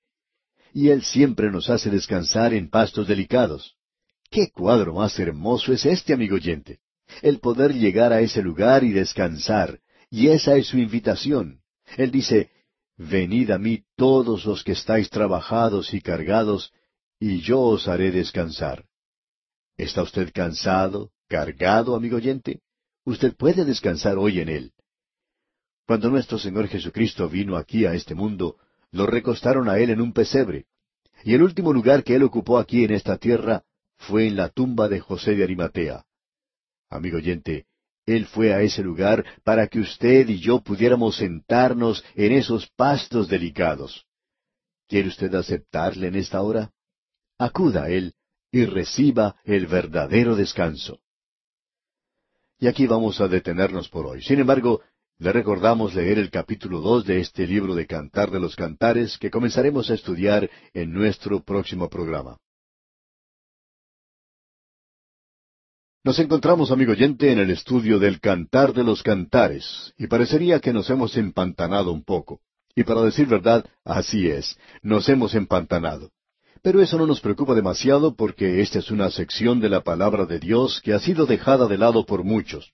Y Él siempre nos hace descansar en pastos delicados. ¿Qué cuadro más hermoso es este, amigo oyente? El poder llegar a ese lugar y descansar. Y esa es su invitación. Él dice, Venid a mí todos los que estáis trabajados y cargados, y yo os haré descansar. ¿Está usted cansado, cargado, amigo oyente? Usted puede descansar hoy en Él. Cuando nuestro Señor Jesucristo vino aquí a este mundo, lo recostaron a Él en un pesebre. Y el último lugar que Él ocupó aquí en esta tierra fue en la tumba de José de Arimatea. Amigo oyente, Él fue a ese lugar para que usted y yo pudiéramos sentarnos en esos pastos delicados. ¿Quiere usted aceptarle en esta hora? Acuda a Él y reciba el verdadero descanso. Y aquí vamos a detenernos por hoy. Sin embargo, le recordamos leer el capítulo dos de este libro de Cantar de los Cantares que comenzaremos a estudiar en nuestro próximo programa. Nos encontramos, amigo oyente, en el estudio del Cantar de los Cantares, y parecería que nos hemos empantanado un poco. Y para decir verdad, así es, nos hemos empantanado. Pero eso no nos preocupa demasiado porque esta es una sección de la palabra de Dios que ha sido dejada de lado por muchos.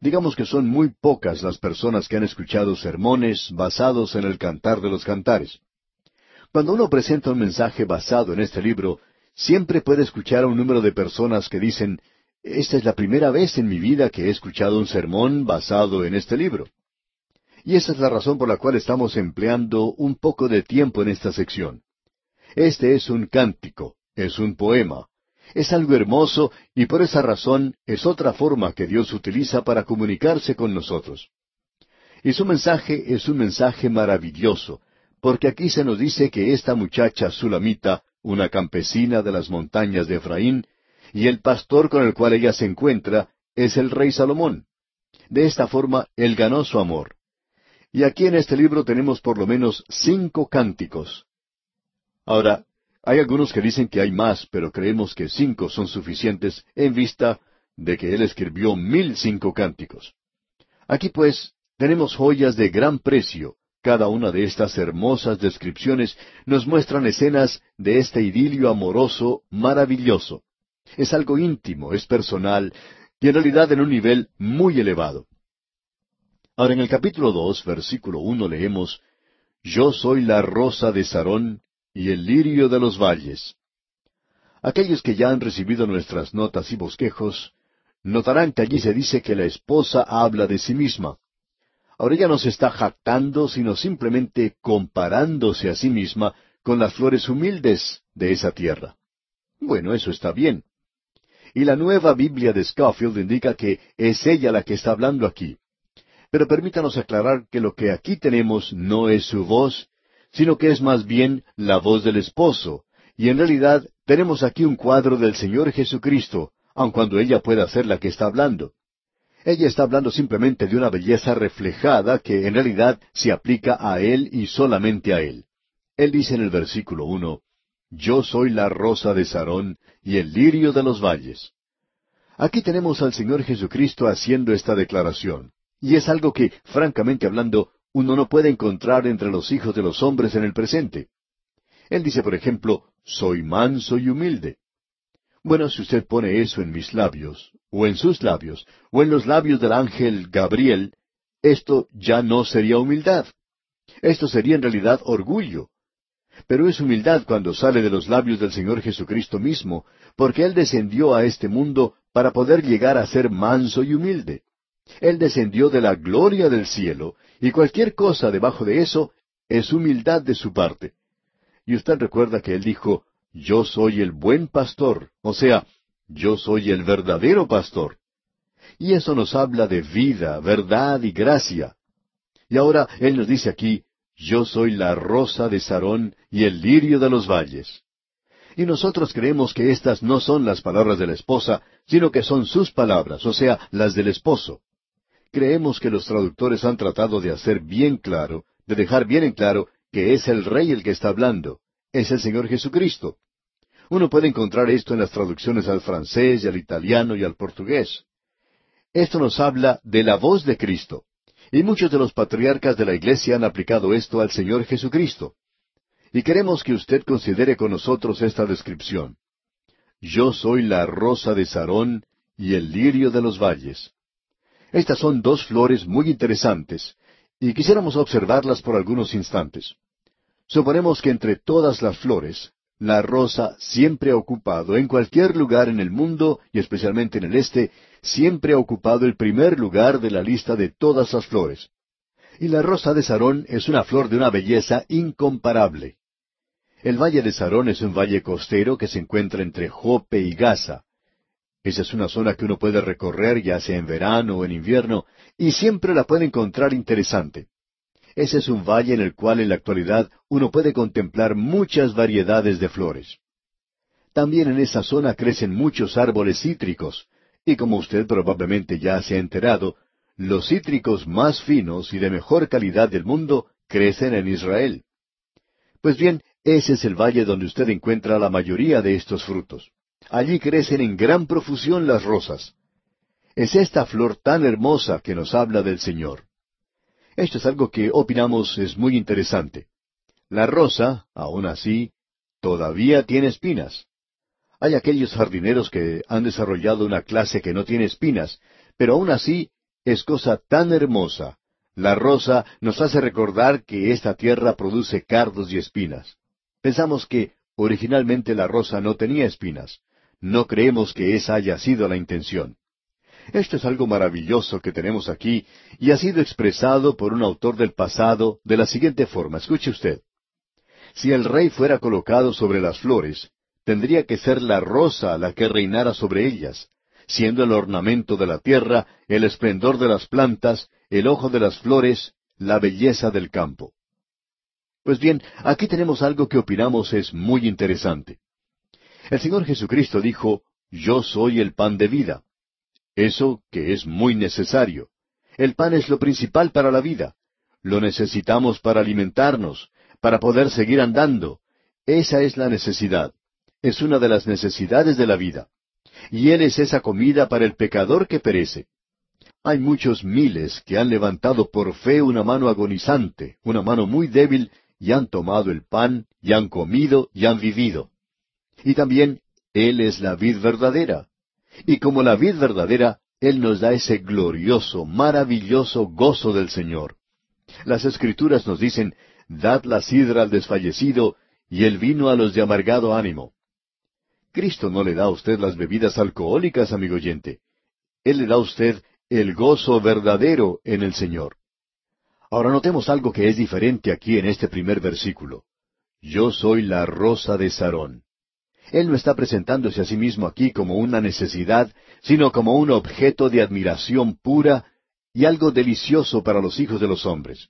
Digamos que son muy pocas las personas que han escuchado sermones basados en el Cantar de los Cantares. Cuando uno presenta un mensaje basado en este libro, siempre puede escuchar a un número de personas que dicen, esta es la primera vez en mi vida que he escuchado un sermón basado en este libro. Y esa es la razón por la cual estamos empleando un poco de tiempo en esta sección. Este es un cántico, es un poema, es algo hermoso y por esa razón es otra forma que Dios utiliza para comunicarse con nosotros. Y su mensaje es un mensaje maravilloso, porque aquí se nos dice que esta muchacha sulamita, una campesina de las montañas de Efraín, y el pastor con el cual ella se encuentra es el rey Salomón. De esta forma, él ganó su amor. Y aquí en este libro tenemos por lo menos cinco cánticos. Ahora, Hay algunos que dicen que hay más, pero creemos que cinco son suficientes en vista de que él escribió mil cinco cánticos. Aquí pues tenemos joyas de gran precio. Cada una de estas hermosas descripciones nos muestran escenas de este idilio amoroso maravilloso. Es algo íntimo, es personal, y en realidad en un nivel muy elevado. Ahora en el capítulo dos, versículo uno leemos Yo soy la rosa de Sarón y el lirio de los valles. Aquellos que ya han recibido nuestras notas y bosquejos notarán que allí se dice que la esposa habla de sí misma. Ahora ella no se está jactando, sino simplemente comparándose a sí misma con las flores humildes de esa tierra. Bueno, eso está bien. Y la nueva Biblia de Scofield indica que es ella la que está hablando aquí. Pero permítanos aclarar que lo que aquí tenemos no es su voz, sino que es más bien la voz del esposo, y en realidad tenemos aquí un cuadro del Señor Jesucristo, aun cuando ella pueda ser la que está hablando. Ella está hablando simplemente de una belleza reflejada que en realidad se aplica a Él y solamente a Él. Él dice en el versículo uno, Yo soy la rosa de Sarón y el lirio de los valles. Aquí tenemos al Señor Jesucristo haciendo esta declaración, y es algo que, francamente hablando, uno no puede encontrar entre los hijos de los hombres en el presente. Él dice, por ejemplo, Soy manso y humilde. Bueno, si usted pone eso en mis labios, o en sus labios, o en los labios del ángel Gabriel, esto ya no sería humildad. Esto sería en realidad orgullo. Pero es humildad cuando sale de los labios del Señor Jesucristo mismo, porque Él descendió a este mundo para poder llegar a ser manso y humilde. Él descendió de la gloria del cielo, y cualquier cosa debajo de eso es humildad de su parte. Y usted recuerda que Él dijo, yo soy el buen pastor, o sea, yo soy el verdadero pastor. Y eso nos habla de vida, verdad y gracia. Y ahora Él nos dice aquí, yo soy la rosa de Sarón y el lirio de los valles. Y nosotros creemos que estas no son las palabras de la esposa, sino que son sus palabras, o sea, las del esposo. Creemos que los traductores han tratado de hacer bien claro, de dejar bien en claro, que es el Rey el que está hablando, es el Señor Jesucristo. Uno puede encontrar esto en las traducciones al francés y al italiano y al portugués. Esto nos habla de la voz de Cristo. Y muchos de los patriarcas de la Iglesia han aplicado esto al Señor Jesucristo. Y queremos que usted considere con nosotros esta descripción. Yo soy la rosa de Sarón y el lirio de los valles. Estas son dos flores muy interesantes, y quisiéramos observarlas por algunos instantes. Suponemos que entre todas las flores, la rosa siempre ha ocupado, en cualquier lugar en el mundo, y especialmente en el este, siempre ha ocupado el primer lugar de la lista de todas las flores. Y la rosa de Sarón es una flor de una belleza incomparable. El valle de Sarón es un valle costero que se encuentra entre Jope y Gaza. Esa es una zona que uno puede recorrer ya sea en verano o en invierno, y siempre la puede encontrar interesante. Ese es un valle en el cual en la actualidad uno puede contemplar muchas variedades de flores. También en esa zona crecen muchos árboles cítricos, y como usted probablemente ya se ha enterado, los cítricos más finos y de mejor calidad del mundo crecen en Israel. Pues bien, ese es el valle donde usted encuentra la mayoría de estos frutos. Allí crecen en gran profusión las rosas. Es esta flor tan hermosa que nos habla del Señor. Esto es algo que opinamos es muy interesante. La rosa, aun así, todavía tiene espinas. Hay aquellos jardineros que han desarrollado una clase que no tiene espinas, pero aun así es cosa tan hermosa. La rosa nos hace recordar que esta tierra produce cardos y espinas. Pensamos que originalmente la rosa no tenía espinas. No creemos que esa haya sido la intención. Esto es algo maravilloso que tenemos aquí y ha sido expresado por un autor del pasado de la siguiente forma. Escuche usted. Si el rey fuera colocado sobre las flores, tendría que ser la rosa la que reinara sobre ellas, siendo el ornamento de la tierra, el esplendor de las plantas, el ojo de las flores, la belleza del campo. Pues bien, aquí tenemos algo que opinamos es muy interesante. El Señor Jesucristo dijo, Yo soy el pan de vida. Eso que es muy necesario. El pan es lo principal para la vida. Lo necesitamos para alimentarnos, para poder seguir andando, Esa es la necesidad. Es una de las necesidades de la vida. Y Él es esa comida para el pecador que perece. Hay muchos miles que han levantado por fe una mano agonizante, una mano muy débil, y han tomado el pan, y han comido, y han vivido. Y también Él es la vid verdadera. Y como la vid verdadera, Él nos da ese glorioso, maravilloso gozo del Señor. Las Escrituras nos dicen, Dad la sidra al desfallecido, y el vino a los de amargado ánimo. Cristo no le da a usted las bebidas alcohólicas, amigo oyente. Él le da a usted el gozo verdadero en el Señor. Ahora notemos algo que es diferente aquí en este primer versículo. Yo soy la rosa de Sarón. Él no está presentándose a sí mismo aquí como una necesidad, sino como un objeto de admiración pura y algo delicioso para los hijos de los hombres.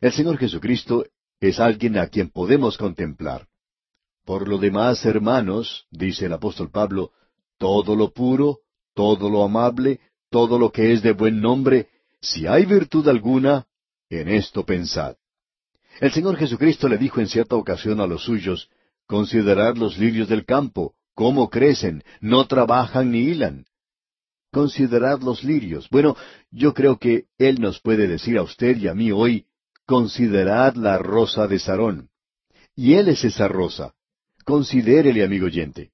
El Señor Jesucristo es alguien a quien podemos contemplar. Por lo demás, hermanos, dice el apóstol Pablo, todo lo puro, todo lo amable, todo lo que es de buen nombre, si hay virtud alguna, en esto pensad. El Señor Jesucristo le dijo en cierta ocasión a los suyos, Considerad los lirios del campo, cómo crecen, no trabajan ni hilan. Considerad los lirios. Bueno, yo creo que Él nos puede decir a usted y a mí hoy, considerad la rosa de Sarón. Y Él es esa rosa. Considérele, amigo oyente.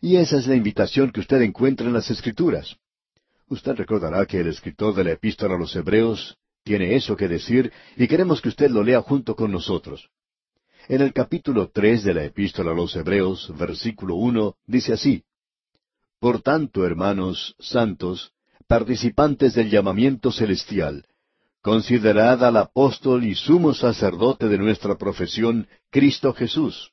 Y esa es la invitación que usted encuentra en las Escrituras. Usted recordará que el escritor de la epístola a los Hebreos tiene eso que decir y queremos que usted lo lea junto con nosotros. En el capítulo tres de la epístola a los Hebreos, versículo uno, dice así Por tanto, hermanos santos, participantes del llamamiento celestial, considerad al apóstol y sumo sacerdote de nuestra profesión, Cristo Jesús.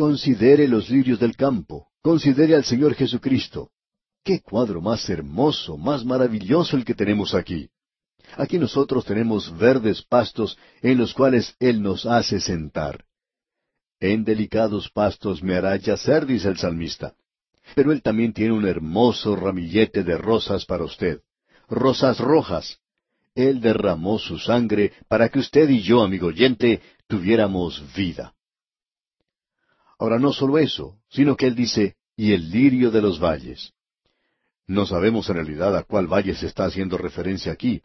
Considere los lirios del campo, considere al Señor Jesucristo. Qué cuadro más hermoso, más maravilloso el que tenemos aquí. Aquí nosotros tenemos verdes pastos en los cuales Él nos hace sentar. En delicados pastos me hará yacer, dice el salmista. Pero Él también tiene un hermoso ramillete de rosas para usted. Rosas rojas. Él derramó su sangre para que usted y yo, amigo oyente, tuviéramos vida. Ahora no solo eso, sino que Él dice, y el lirio de los valles. No sabemos en realidad a cuál valle se está haciendo referencia aquí,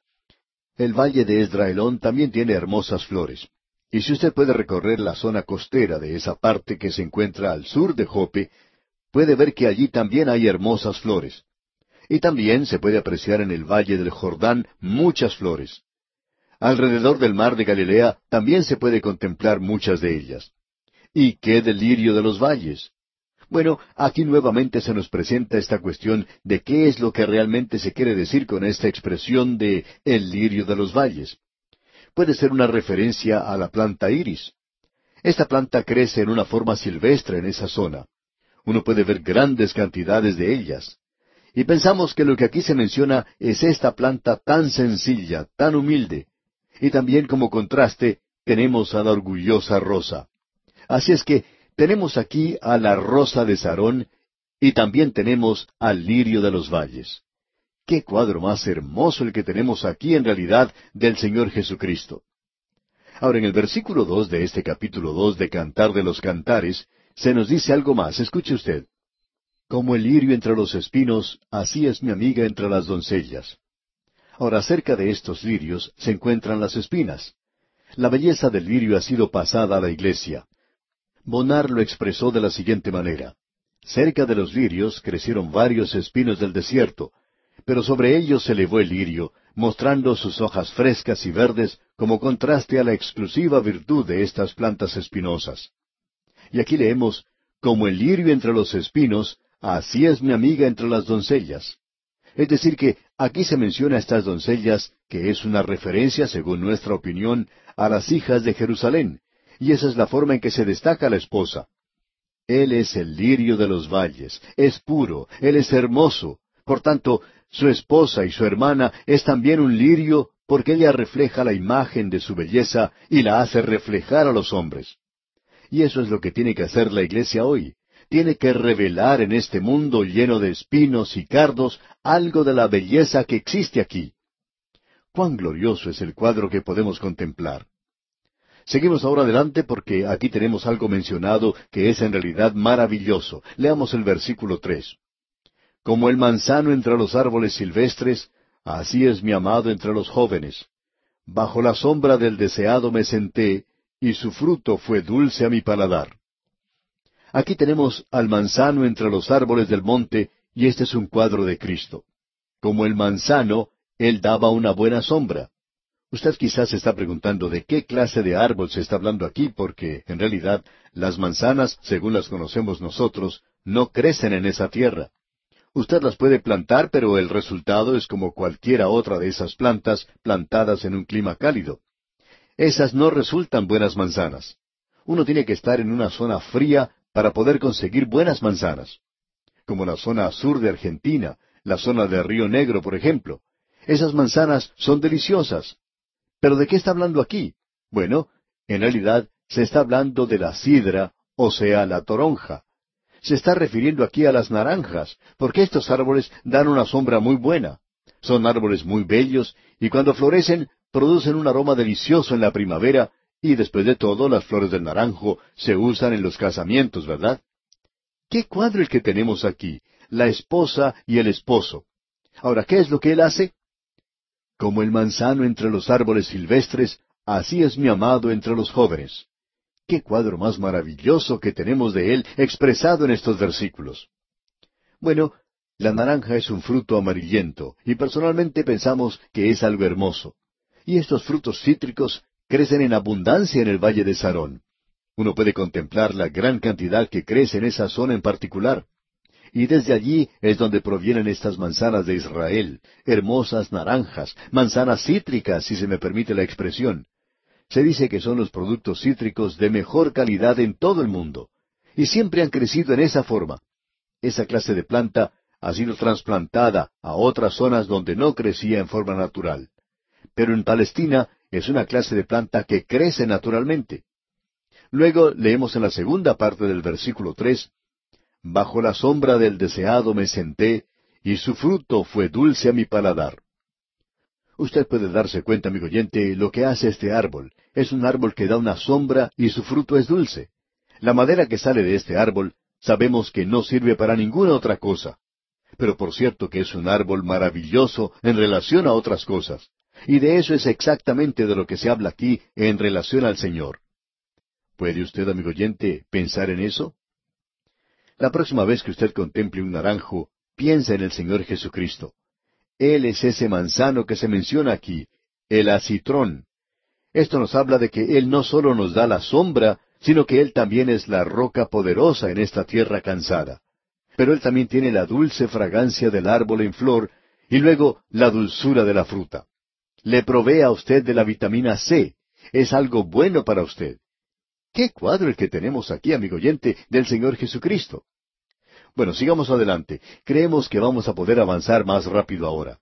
el valle de Esdraelón también tiene hermosas flores. Y si usted puede recorrer la zona costera de esa parte que se encuentra al sur de Jope, puede ver que allí también hay hermosas flores. Y también se puede apreciar en el valle del Jordán muchas flores. Alrededor del mar de Galilea también se puede contemplar muchas de ellas. ¿Y qué delirio de los valles? Bueno, aquí nuevamente se nos presenta esta cuestión de qué es lo que realmente se quiere decir con esta expresión de el lirio de los valles. Puede ser una referencia a la planta iris. Esta planta crece en una forma silvestre en esa zona. Uno puede ver grandes cantidades de ellas. Y pensamos que lo que aquí se menciona es esta planta tan sencilla, tan humilde. Y también como contraste tenemos a la orgullosa rosa. Así es que tenemos aquí a la rosa de Sarón y también tenemos al lirio de los valles. Qué cuadro más hermoso el que tenemos aquí en realidad del Señor Jesucristo. Ahora en el versículo dos de este capítulo dos de Cantar de los Cantares, se nos dice algo más. Escuche usted. Como el lirio entre los espinos, así es mi amiga entre las doncellas. Ahora, cerca de estos lirios se encuentran las espinas. La belleza del lirio ha sido pasada a la iglesia. Bonar lo expresó de la siguiente manera. Cerca de los lirios crecieron varios espinos del desierto, pero sobre ellos se elevó el lirio, mostrando sus hojas frescas y verdes como contraste a la exclusiva virtud de estas plantas espinosas. Y aquí leemos, como el lirio entre los espinos, así es mi amiga entre las doncellas. Es decir, que aquí se menciona a estas doncellas, que es una referencia, según nuestra opinión, a las hijas de Jerusalén, y esa es la forma en que se destaca la esposa. Él es el lirio de los valles, es puro, él es hermoso. Por tanto, su esposa y su hermana es también un lirio porque ella refleja la imagen de su belleza y la hace reflejar a los hombres. Y eso es lo que tiene que hacer la iglesia hoy. Tiene que revelar en este mundo lleno de espinos y cardos algo de la belleza que existe aquí. Cuán glorioso es el cuadro que podemos contemplar. Seguimos ahora adelante porque aquí tenemos algo mencionado que es en realidad maravilloso. Leamos el versículo tres. Como el manzano entre los árboles silvestres, así es mi amado entre los jóvenes. Bajo la sombra del deseado me senté, y su fruto fue dulce a mi paladar. Aquí tenemos al manzano entre los árboles del monte, y este es un cuadro de Cristo. Como el manzano, él daba una buena sombra. Usted quizás se está preguntando de qué clase de árbol se está hablando aquí, porque, en realidad, las manzanas, según las conocemos nosotros, no crecen en esa tierra. Usted las puede plantar, pero el resultado es como cualquiera otra de esas plantas plantadas en un clima cálido. Esas no resultan buenas manzanas. Uno tiene que estar en una zona fría para poder conseguir buenas manzanas. Como la zona sur de Argentina, la zona de Río Negro, por ejemplo. Esas manzanas son deliciosas. Pero ¿de qué está hablando aquí? Bueno, en realidad se está hablando de la sidra, o sea, la toronja. Se está refiriendo aquí a las naranjas, porque estos árboles dan una sombra muy buena. Son árboles muy bellos y cuando florecen producen un aroma delicioso en la primavera y después de todo las flores del naranjo se usan en los casamientos, ¿verdad? ¿Qué cuadro el que tenemos aquí? La esposa y el esposo. Ahora, ¿qué es lo que él hace? Como el manzano entre los árboles silvestres, así es mi amado entre los jóvenes. Qué cuadro más maravilloso que tenemos de él expresado en estos versículos. Bueno, la naranja es un fruto amarillento, y personalmente pensamos que es algo hermoso. Y estos frutos cítricos crecen en abundancia en el valle de Sarón. Uno puede contemplar la gran cantidad que crece en esa zona en particular. Y desde allí es donde provienen estas manzanas de Israel, hermosas naranjas, manzanas cítricas, si se me permite la expresión. Se dice que son los productos cítricos de mejor calidad en todo el mundo. Y siempre han crecido en esa forma. Esa clase de planta ha sido trasplantada a otras zonas donde no crecía en forma natural. Pero en Palestina es una clase de planta que crece naturalmente. Luego leemos en la segunda parte del versículo tres Bajo la sombra del deseado me senté, y su fruto fue dulce a mi paladar. Usted puede darse cuenta, amigo oyente, lo que hace este árbol. Es un árbol que da una sombra y su fruto es dulce. La madera que sale de este árbol sabemos que no sirve para ninguna otra cosa. Pero por cierto que es un árbol maravilloso en relación a otras cosas. Y de eso es exactamente de lo que se habla aquí en relación al Señor. ¿Puede usted, amigo oyente, pensar en eso? La próxima vez que usted contemple un naranjo, piensa en el Señor Jesucristo. Él es ese manzano que se menciona aquí, el acitrón. Esto nos habla de que Él no solo nos da la sombra, sino que Él también es la roca poderosa en esta tierra cansada. Pero Él también tiene la dulce fragancia del árbol en flor y luego la dulzura de la fruta. Le provee a usted de la vitamina C. Es algo bueno para usted. Qué cuadro el que tenemos aquí, amigo oyente, del Señor Jesucristo. Bueno, sigamos adelante. Creemos que vamos a poder avanzar más rápido ahora.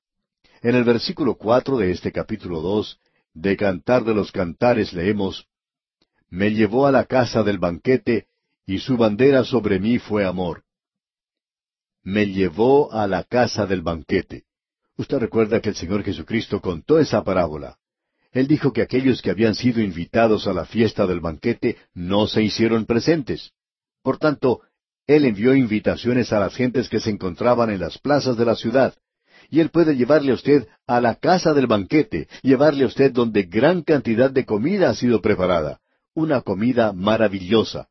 En el versículo cuatro de este capítulo dos, de Cantar de los Cantares, leemos Me llevó a la casa del banquete, y su bandera sobre mí fue amor. Me llevó a la casa del banquete. Usted recuerda que el Señor Jesucristo contó esa parábola. Él dijo que aquellos que habían sido invitados a la fiesta del banquete no se hicieron presentes. Por tanto, Él envió invitaciones a las gentes que se encontraban en las plazas de la ciudad. Y Él puede llevarle a usted a la casa del banquete, llevarle a usted donde gran cantidad de comida ha sido preparada. Una comida maravillosa.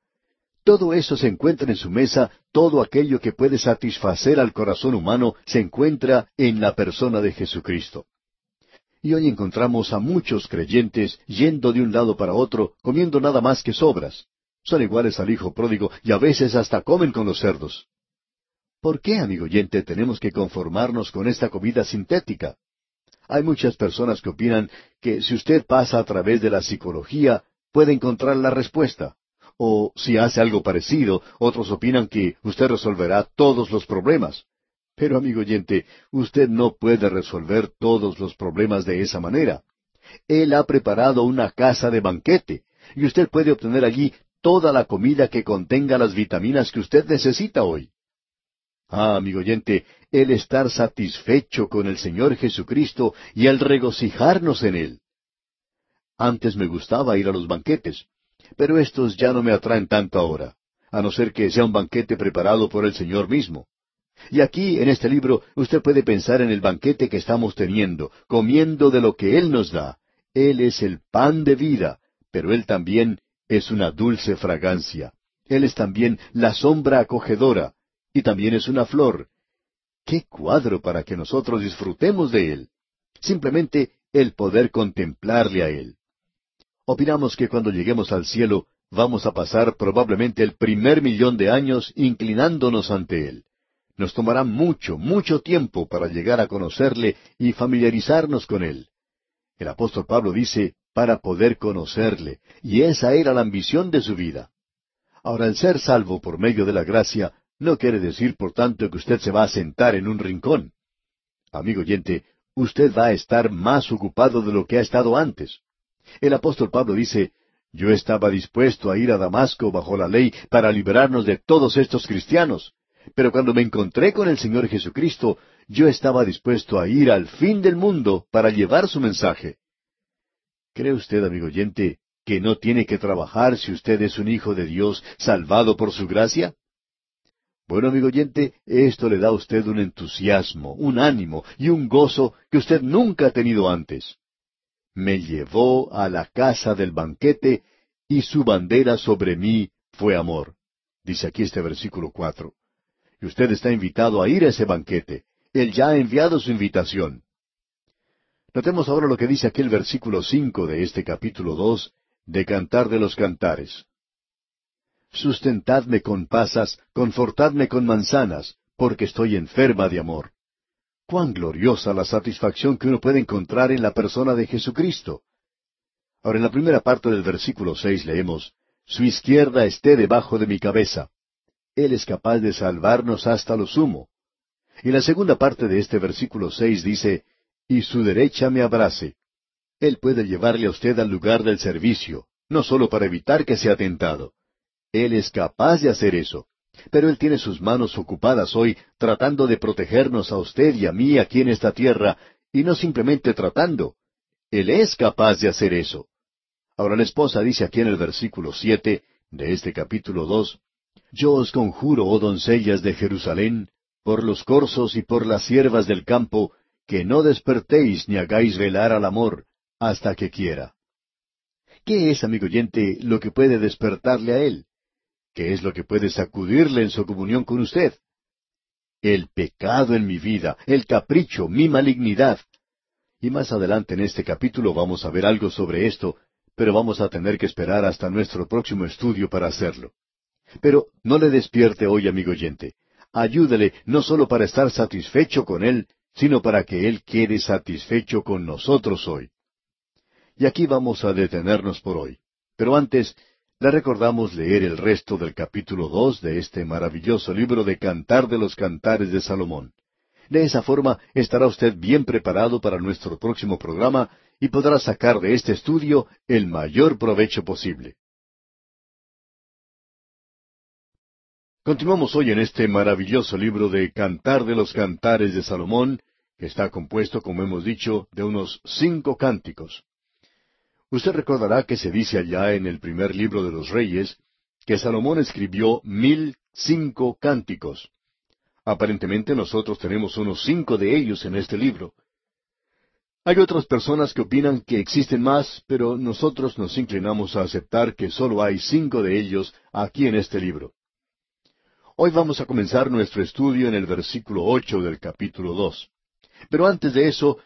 Todo eso se encuentra en su mesa, todo aquello que puede satisfacer al corazón humano se encuentra en la persona de Jesucristo. Y hoy encontramos a muchos creyentes yendo de un lado para otro, comiendo nada más que sobras. Son iguales al hijo pródigo y a veces hasta comen con los cerdos. ¿Por qué, amigo oyente, tenemos que conformarnos con esta comida sintética? Hay muchas personas que opinan que si usted pasa a través de la psicología, puede encontrar la respuesta. O si hace algo parecido, otros opinan que usted resolverá todos los problemas. Pero, amigo oyente, usted no puede resolver todos los problemas de esa manera. Él ha preparado una casa de banquete, y usted puede obtener allí toda la comida que contenga las vitaminas que usted necesita hoy. Ah, amigo oyente, el estar satisfecho con el Señor Jesucristo y el regocijarnos en Él. Antes me gustaba ir a los banquetes, pero estos ya no me atraen tanto ahora, a no ser que sea un banquete preparado por el Señor mismo. Y aquí, en este libro, usted puede pensar en el banquete que estamos teniendo, comiendo de lo que Él nos da. Él es el pan de vida, pero Él también es una dulce fragancia. Él es también la sombra acogedora, y también es una flor. ¡Qué cuadro para que nosotros disfrutemos de Él! Simplemente el poder contemplarle a Él. Opinamos que cuando lleguemos al cielo vamos a pasar probablemente el primer millón de años inclinándonos ante Él. Nos tomará mucho, mucho tiempo para llegar a conocerle y familiarizarnos con Él. El apóstol Pablo dice, para poder conocerle, y esa era la ambición de su vida. Ahora, el ser salvo por medio de la gracia no quiere decir, por tanto, que usted se va a sentar en un rincón. Amigo oyente, usted va a estar más ocupado de lo que ha estado antes. El apóstol Pablo dice, yo estaba dispuesto a ir a Damasco bajo la ley para liberarnos de todos estos cristianos, pero cuando me encontré con el Señor Jesucristo, yo estaba dispuesto a ir al fin del mundo para llevar su mensaje. ¿Cree usted, amigo oyente, que no tiene que trabajar si usted es un hijo de Dios salvado por su gracia? Bueno, amigo oyente, esto le da a usted un entusiasmo, un ánimo y un gozo que usted nunca ha tenido antes. Me llevó a la casa del banquete y su bandera sobre mí fue amor. Dice aquí este versículo cuatro. Y usted está invitado a ir a ese banquete. Él ya ha enviado su invitación. Notemos ahora lo que dice aquel versículo cinco de este capítulo dos de Cantar de los Cantares. Sustentadme con pasas, confortadme con manzanas, porque estoy enferma de amor. Cuán gloriosa la satisfacción que uno puede encontrar en la persona de Jesucristo. Ahora en la primera parte del versículo seis leemos, Su izquierda esté debajo de mi cabeza. Él es capaz de salvarnos hasta lo sumo. Y la segunda parte de este versículo seis dice, Y su derecha me abrace. Él puede llevarle a usted al lugar del servicio, no solo para evitar que sea tentado. Él es capaz de hacer eso. Pero Él tiene sus manos ocupadas hoy tratando de protegernos a usted y a mí aquí en esta tierra, y no simplemente tratando. Él es capaz de hacer eso. Ahora la esposa dice aquí en el versículo siete de este capítulo dos, yo os conjuro, oh doncellas de Jerusalén, por los corzos y por las siervas del campo, que no despertéis ni hagáis velar al amor, hasta que quiera. ¿Qué es, amigo oyente, lo que puede despertarle a él? ¿Qué es lo que puede sacudirle en su comunión con usted? El pecado en mi vida, el capricho, mi malignidad. Y más adelante en este capítulo vamos a ver algo sobre esto, pero vamos a tener que esperar hasta nuestro próximo estudio para hacerlo. Pero no le despierte hoy, amigo oyente. Ayúdele no solo para estar satisfecho con Él, sino para que Él quede satisfecho con nosotros hoy. Y aquí vamos a detenernos por hoy. Pero antes, le recordamos leer el resto del capítulo dos de este maravilloso libro de Cantar de los Cantares de Salomón. De esa forma estará usted bien preparado para nuestro próximo programa y podrá sacar de este estudio el mayor provecho posible. Continuamos hoy en este maravilloso libro de Cantar de los Cantares de Salomón, que está compuesto, como hemos dicho, de unos cinco cánticos. Usted recordará que se dice allá en el primer libro de los Reyes que Salomón escribió mil cinco cánticos. Aparentemente nosotros tenemos unos cinco de ellos en este libro. Hay otras personas que opinan que existen más, pero nosotros nos inclinamos a aceptar que solo hay cinco de ellos aquí en este libro. Hoy vamos a comenzar nuestro estudio en el versículo ocho del capítulo dos. Pero antes de eso,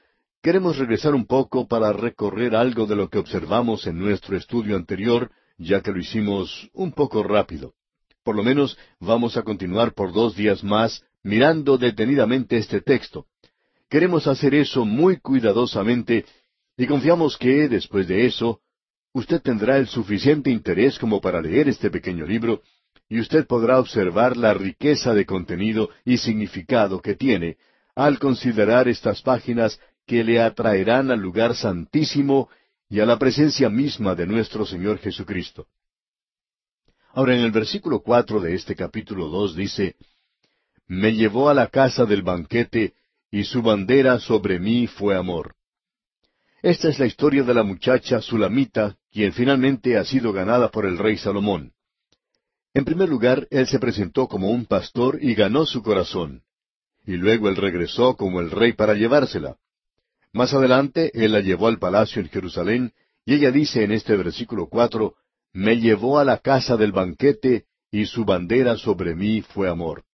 queremos regresar un poco para recorrer algo de lo que observamos en nuestro estudio anterior, ya que lo hicimos un poco rápido. Por lo menos vamos a continuar por dos días más mirando detenidamente este texto. Queremos hacer eso muy cuidadosamente y confiamos que, después de eso, usted tendrá el suficiente interés como para leer este pequeño libro y usted podrá observar la riqueza de contenido y significado que tiene al considerar estas páginas que le atraerán al lugar santísimo y a la presencia misma de nuestro Señor Jesucristo. Ahora en el versículo cuatro de este capítulo dos dice Me llevó a la casa del banquete, y su bandera sobre mí fue amor. Esta es la historia de la muchacha Sulamita, quien finalmente ha sido ganada por el rey Salomón. En primer lugar, él se presentó como un pastor y ganó su corazón. Y luego él regresó como el rey para llevársela. Más adelante, él la llevó al palacio en Jerusalén, y ella dice en este versículo cuatro, Me llevó a la casa del banquete, y su bandera sobre mí fue amor.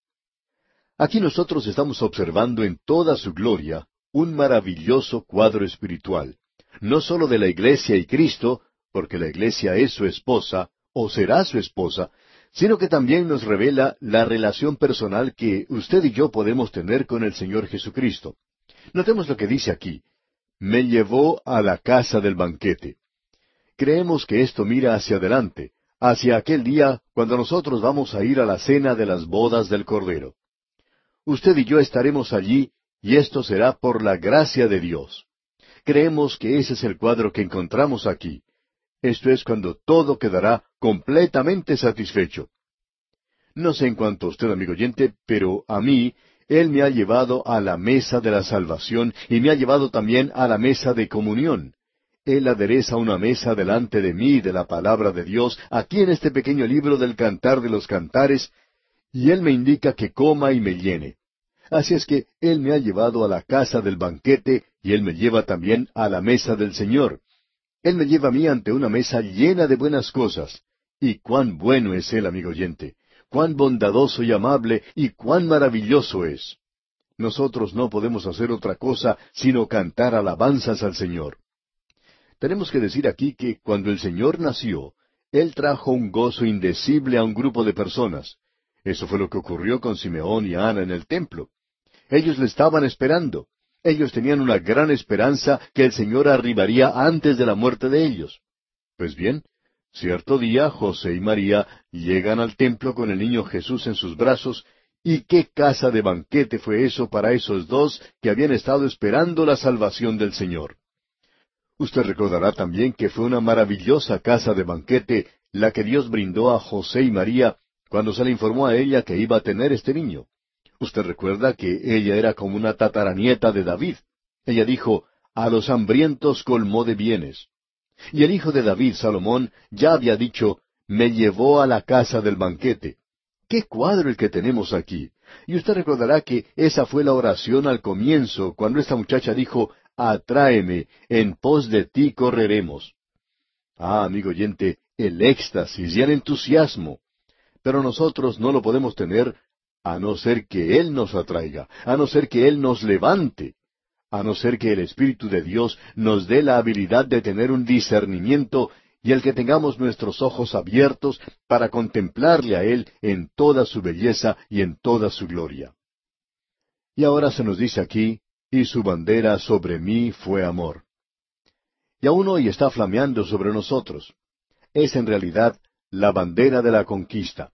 Aquí nosotros estamos observando en toda su gloria un maravilloso cuadro espiritual, no sólo de la iglesia y Cristo, porque la iglesia es su esposa, o será su esposa, sino que también nos revela la relación personal que usted y yo podemos tener con el Señor Jesucristo. Notemos lo que dice aquí. Me llevó a la casa del banquete. Creemos que esto mira hacia adelante, hacia aquel día cuando nosotros vamos a ir a la cena de las bodas del Cordero. Usted y yo estaremos allí y esto será por la gracia de Dios. Creemos que ese es el cuadro que encontramos aquí. Esto es cuando todo quedará completamente satisfecho. No sé en cuanto a usted, amigo oyente, pero a mí, Él me ha llevado a la mesa de la salvación y me ha llevado también a la mesa de comunión. Él adereza una mesa delante de mí de la palabra de Dios, aquí en este pequeño libro del Cantar de los Cantares, y Él me indica que coma y me llene. Así es que Él me ha llevado a la casa del banquete y Él me lleva también a la mesa del Señor. Él me lleva a mí ante una mesa llena de buenas cosas. Y cuán bueno es Él, amigo oyente, cuán bondadoso y amable y cuán maravilloso es. Nosotros no podemos hacer otra cosa sino cantar alabanzas al Señor. Tenemos que decir aquí que cuando el Señor nació, Él trajo un gozo indecible a un grupo de personas. Eso fue lo que ocurrió con Simeón y Ana en el templo. Ellos le estaban esperando. Ellos tenían una gran esperanza que el Señor arribaría antes de la muerte de ellos. Pues bien, cierto día José y María llegan al templo con el niño Jesús en sus brazos, y qué casa de banquete fue eso para esos dos que habían estado esperando la salvación del Señor. Usted recordará también que fue una maravillosa casa de banquete la que Dios brindó a José y María cuando se le informó a ella que iba a tener este niño. Usted recuerda que ella era como una tataranieta de David. Ella dijo, a los hambrientos colmó de bienes. Y el hijo de David, Salomón, ya había dicho, me llevó a la casa del banquete. ¡Qué cuadro el que tenemos aquí! Y usted recordará que esa fue la oración al comienzo, cuando esta muchacha dijo, Atráeme, en pos de ti correremos. Ah, amigo oyente, el éxtasis y el entusiasmo. Pero nosotros no lo podemos tener a no ser que Él nos atraiga, a no ser que Él nos levante, a no ser que el Espíritu de Dios nos dé la habilidad de tener un discernimiento y el que tengamos nuestros ojos abiertos para contemplarle a Él en toda su belleza y en toda su gloria. Y ahora se nos dice aquí, y su bandera sobre mí fue amor. Y aún hoy está flameando sobre nosotros. Es en realidad la bandera de la conquista.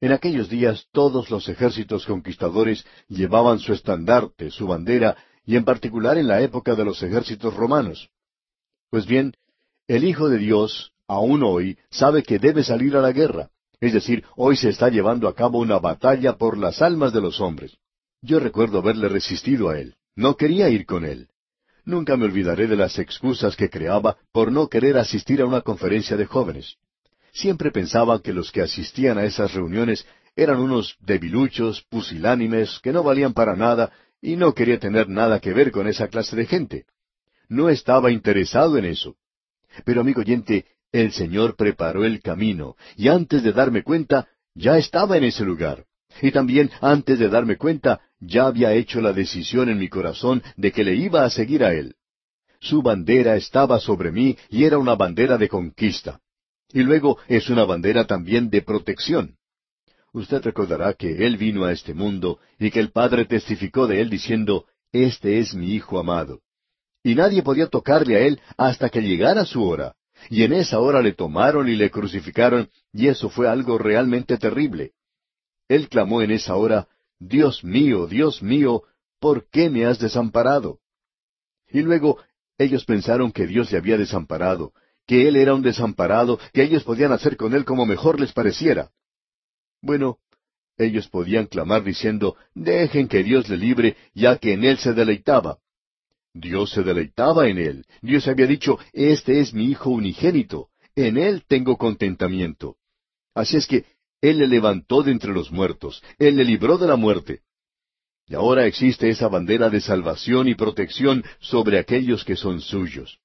En aquellos días todos los ejércitos conquistadores llevaban su estandarte, su bandera, y en particular en la época de los ejércitos romanos. Pues bien, el Hijo de Dios, aún hoy, sabe que debe salir a la guerra. Es decir, hoy se está llevando a cabo una batalla por las almas de los hombres. Yo recuerdo haberle resistido a él. No quería ir con él. Nunca me olvidaré de las excusas que creaba por no querer asistir a una conferencia de jóvenes. Siempre pensaba que los que asistían a esas reuniones eran unos debiluchos, pusilánimes, que no valían para nada, y no quería tener nada que ver con esa clase de gente. No estaba interesado en eso. Pero, amigo oyente, el Señor preparó el camino, y antes de darme cuenta, ya estaba en ese lugar. Y también, antes de darme cuenta, ya había hecho la decisión en mi corazón de que le iba a seguir a Él. Su bandera estaba sobre mí y era una bandera de conquista. Y luego es una bandera también de protección. Usted recordará que Él vino a este mundo y que el Padre testificó de Él diciendo, Este es mi Hijo amado. Y nadie podía tocarle a Él hasta que llegara su hora. Y en esa hora le tomaron y le crucificaron, y eso fue algo realmente terrible. Él clamó en esa hora, Dios mío, Dios mío, ¿por qué me has desamparado? Y luego ellos pensaron que Dios le había desamparado, que él era un desamparado, que ellos podían hacer con él como mejor les pareciera. Bueno, ellos podían clamar diciendo, dejen que Dios le libre, ya que en él se deleitaba. Dios se deleitaba en él. Dios había dicho, Este es mi Hijo unigénito. En él tengo contentamiento. Así es que Él le levantó de entre los muertos. Él le libró de la muerte. Y ahora existe esa bandera de salvación y protección sobre aquellos que son suyos.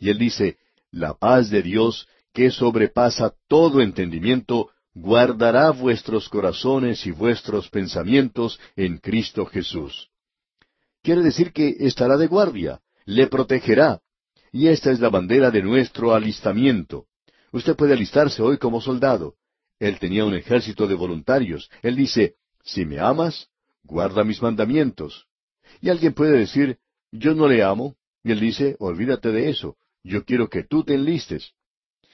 Y Él dice, La paz de Dios, que sobrepasa todo entendimiento, guardará vuestros corazones y vuestros pensamientos en Cristo Jesús. Quiere decir que estará de guardia, le protegerá. Y esta es la bandera de nuestro alistamiento. Usted puede alistarse hoy como soldado. Él tenía un ejército de voluntarios. Él dice, si me amas, guarda mis mandamientos. Y alguien puede decir, yo no le amo. Y él dice, olvídate de eso. Yo quiero que tú te enlistes.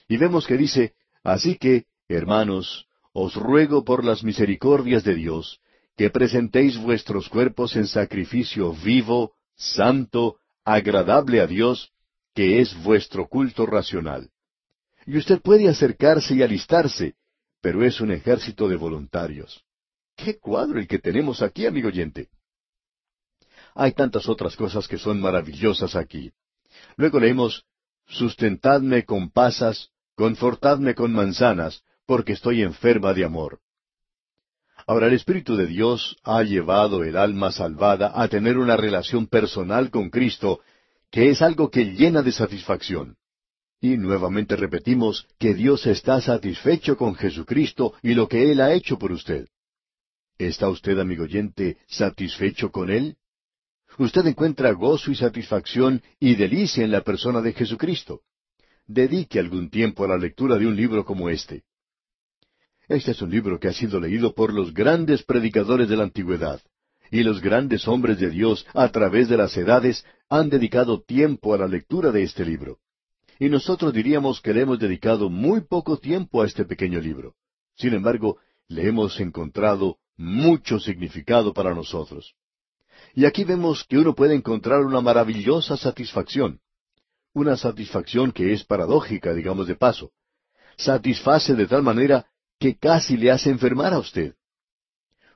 Y vemos que dice, así que, hermanos, os ruego por las misericordias de Dios, que presentéis vuestros cuerpos en sacrificio vivo, santo, agradable a Dios, que es vuestro culto racional. Y usted puede acercarse y alistarse, pero es un ejército de voluntarios. ¡Qué cuadro el que tenemos aquí, amigo oyente! Hay tantas otras cosas que son maravillosas aquí. Luego leemos, Sustentadme con pasas, confortadme con manzanas, porque estoy enferma de amor. Ahora el Espíritu de Dios ha llevado el alma salvada a tener una relación personal con Cristo, que es algo que llena de satisfacción. Y nuevamente repetimos que Dios está satisfecho con Jesucristo y lo que Él ha hecho por usted. ¿Está usted, amigo oyente, satisfecho con Él? Usted encuentra gozo y satisfacción y delicia en la persona de Jesucristo. Dedique algún tiempo a la lectura de un libro como este. Este es un libro que ha sido leído por los grandes predicadores de la antigüedad, y los grandes hombres de Dios a través de las edades han dedicado tiempo a la lectura de este libro. Y nosotros diríamos que le hemos dedicado muy poco tiempo a este pequeño libro. Sin embargo, le hemos encontrado mucho significado para nosotros. Y aquí vemos que uno puede encontrar una maravillosa satisfacción. Una satisfacción que es paradójica, digamos de paso. Satisface de tal manera que casi le hace enfermar a usted.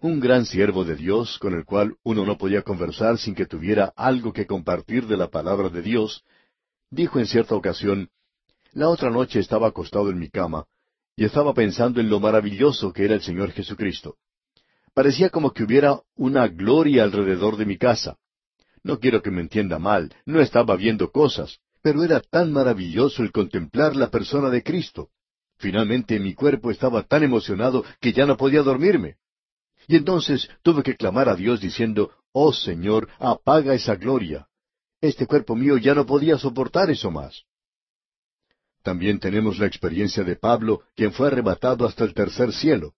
Un gran siervo de Dios, con el cual uno no podía conversar sin que tuviera algo que compartir de la palabra de Dios, dijo en cierta ocasión, La otra noche estaba acostado en mi cama, y estaba pensando en lo maravilloso que era el Señor Jesucristo. Parecía como que hubiera una gloria alrededor de mi casa. No quiero que me entienda mal, no estaba viendo cosas, pero era tan maravilloso el contemplar la persona de Cristo. Finalmente mi cuerpo estaba tan emocionado que ya no podía dormirme. Y entonces tuve que clamar a Dios diciendo, Oh Señor, apaga esa gloria. Este cuerpo mío ya no podía soportar eso más. También tenemos la experiencia de Pablo, quien fue arrebatado hasta el tercer cielo.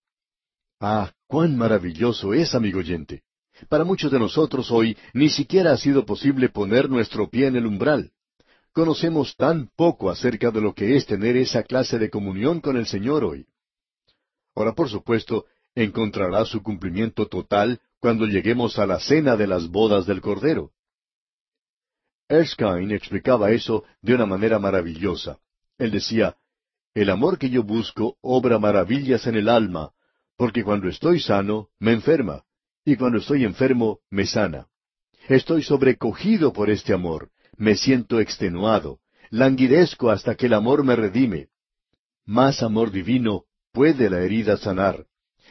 Ah, cuán maravilloso es, amigo oyente. Para muchos de nosotros hoy ni siquiera ha sido posible poner nuestro pie en el umbral. Conocemos tan poco acerca de lo que es tener esa clase de comunión con el Señor hoy. Ahora, por supuesto, encontrará su cumplimiento total cuando lleguemos a la cena de las bodas del Cordero. Erskine explicaba eso de una manera maravillosa. Él decía, El amor que yo busco obra maravillas en el alma, porque cuando estoy sano, me enferma, y cuando estoy enfermo, me sana. Estoy sobrecogido por este amor, me siento extenuado, languidezco hasta que el amor me redime. Más amor divino puede la herida sanar,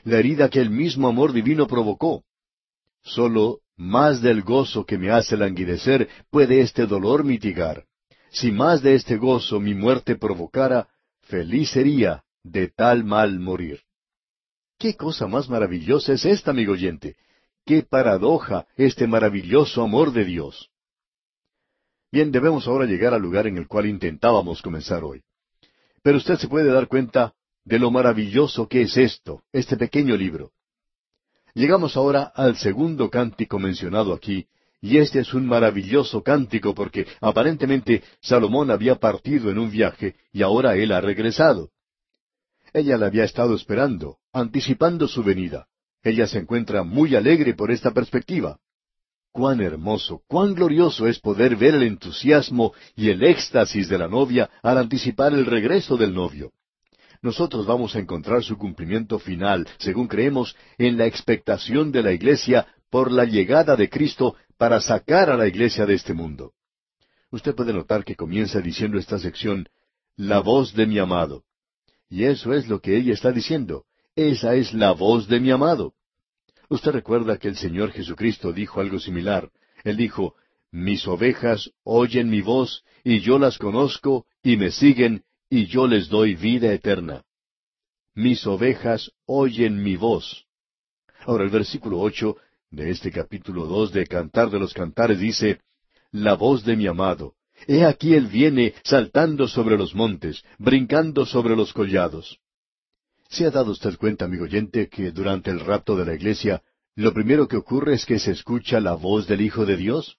la herida que el mismo amor divino provocó. Solo más del gozo que me hace languidecer puede este dolor mitigar. Si más de este gozo mi muerte provocara, feliz sería de tal mal morir. ¿Qué cosa más maravillosa es esta, amigo oyente? ¿Qué paradoja este maravilloso amor de Dios? Bien, debemos ahora llegar al lugar en el cual intentábamos comenzar hoy. Pero usted se puede dar cuenta de lo maravilloso que es esto, este pequeño libro. Llegamos ahora al segundo cántico mencionado aquí, y este es un maravilloso cántico porque aparentemente Salomón había partido en un viaje y ahora él ha regresado. Ella le había estado esperando, anticipando su venida. Ella se encuentra muy alegre por esta perspectiva. Cuán hermoso, cuán glorioso es poder ver el entusiasmo y el éxtasis de la novia al anticipar el regreso del novio nosotros vamos a encontrar su cumplimiento final, según creemos, en la expectación de la Iglesia por la llegada de Cristo para sacar a la iglesia de este mundo. Usted puede notar que comienza diciendo esta sección, la voz de mi amado. Y eso es lo que ella está diciendo. Esa es la voz de mi amado. Usted recuerda que el Señor Jesucristo dijo algo similar. Él dijo, Mis ovejas oyen mi voz, y yo las conozco, y me siguen, y yo les doy vida eterna. Mis ovejas oyen mi voz. Ahora el versículo ocho de este capítulo dos de Cantar de los Cantares dice, La voz de mi amado. He aquí él viene saltando sobre los montes, brincando sobre los collados. ¿Se ha dado usted cuenta, amigo oyente, que durante el rapto de la iglesia, lo primero que ocurre es que se escucha la voz del Hijo de Dios?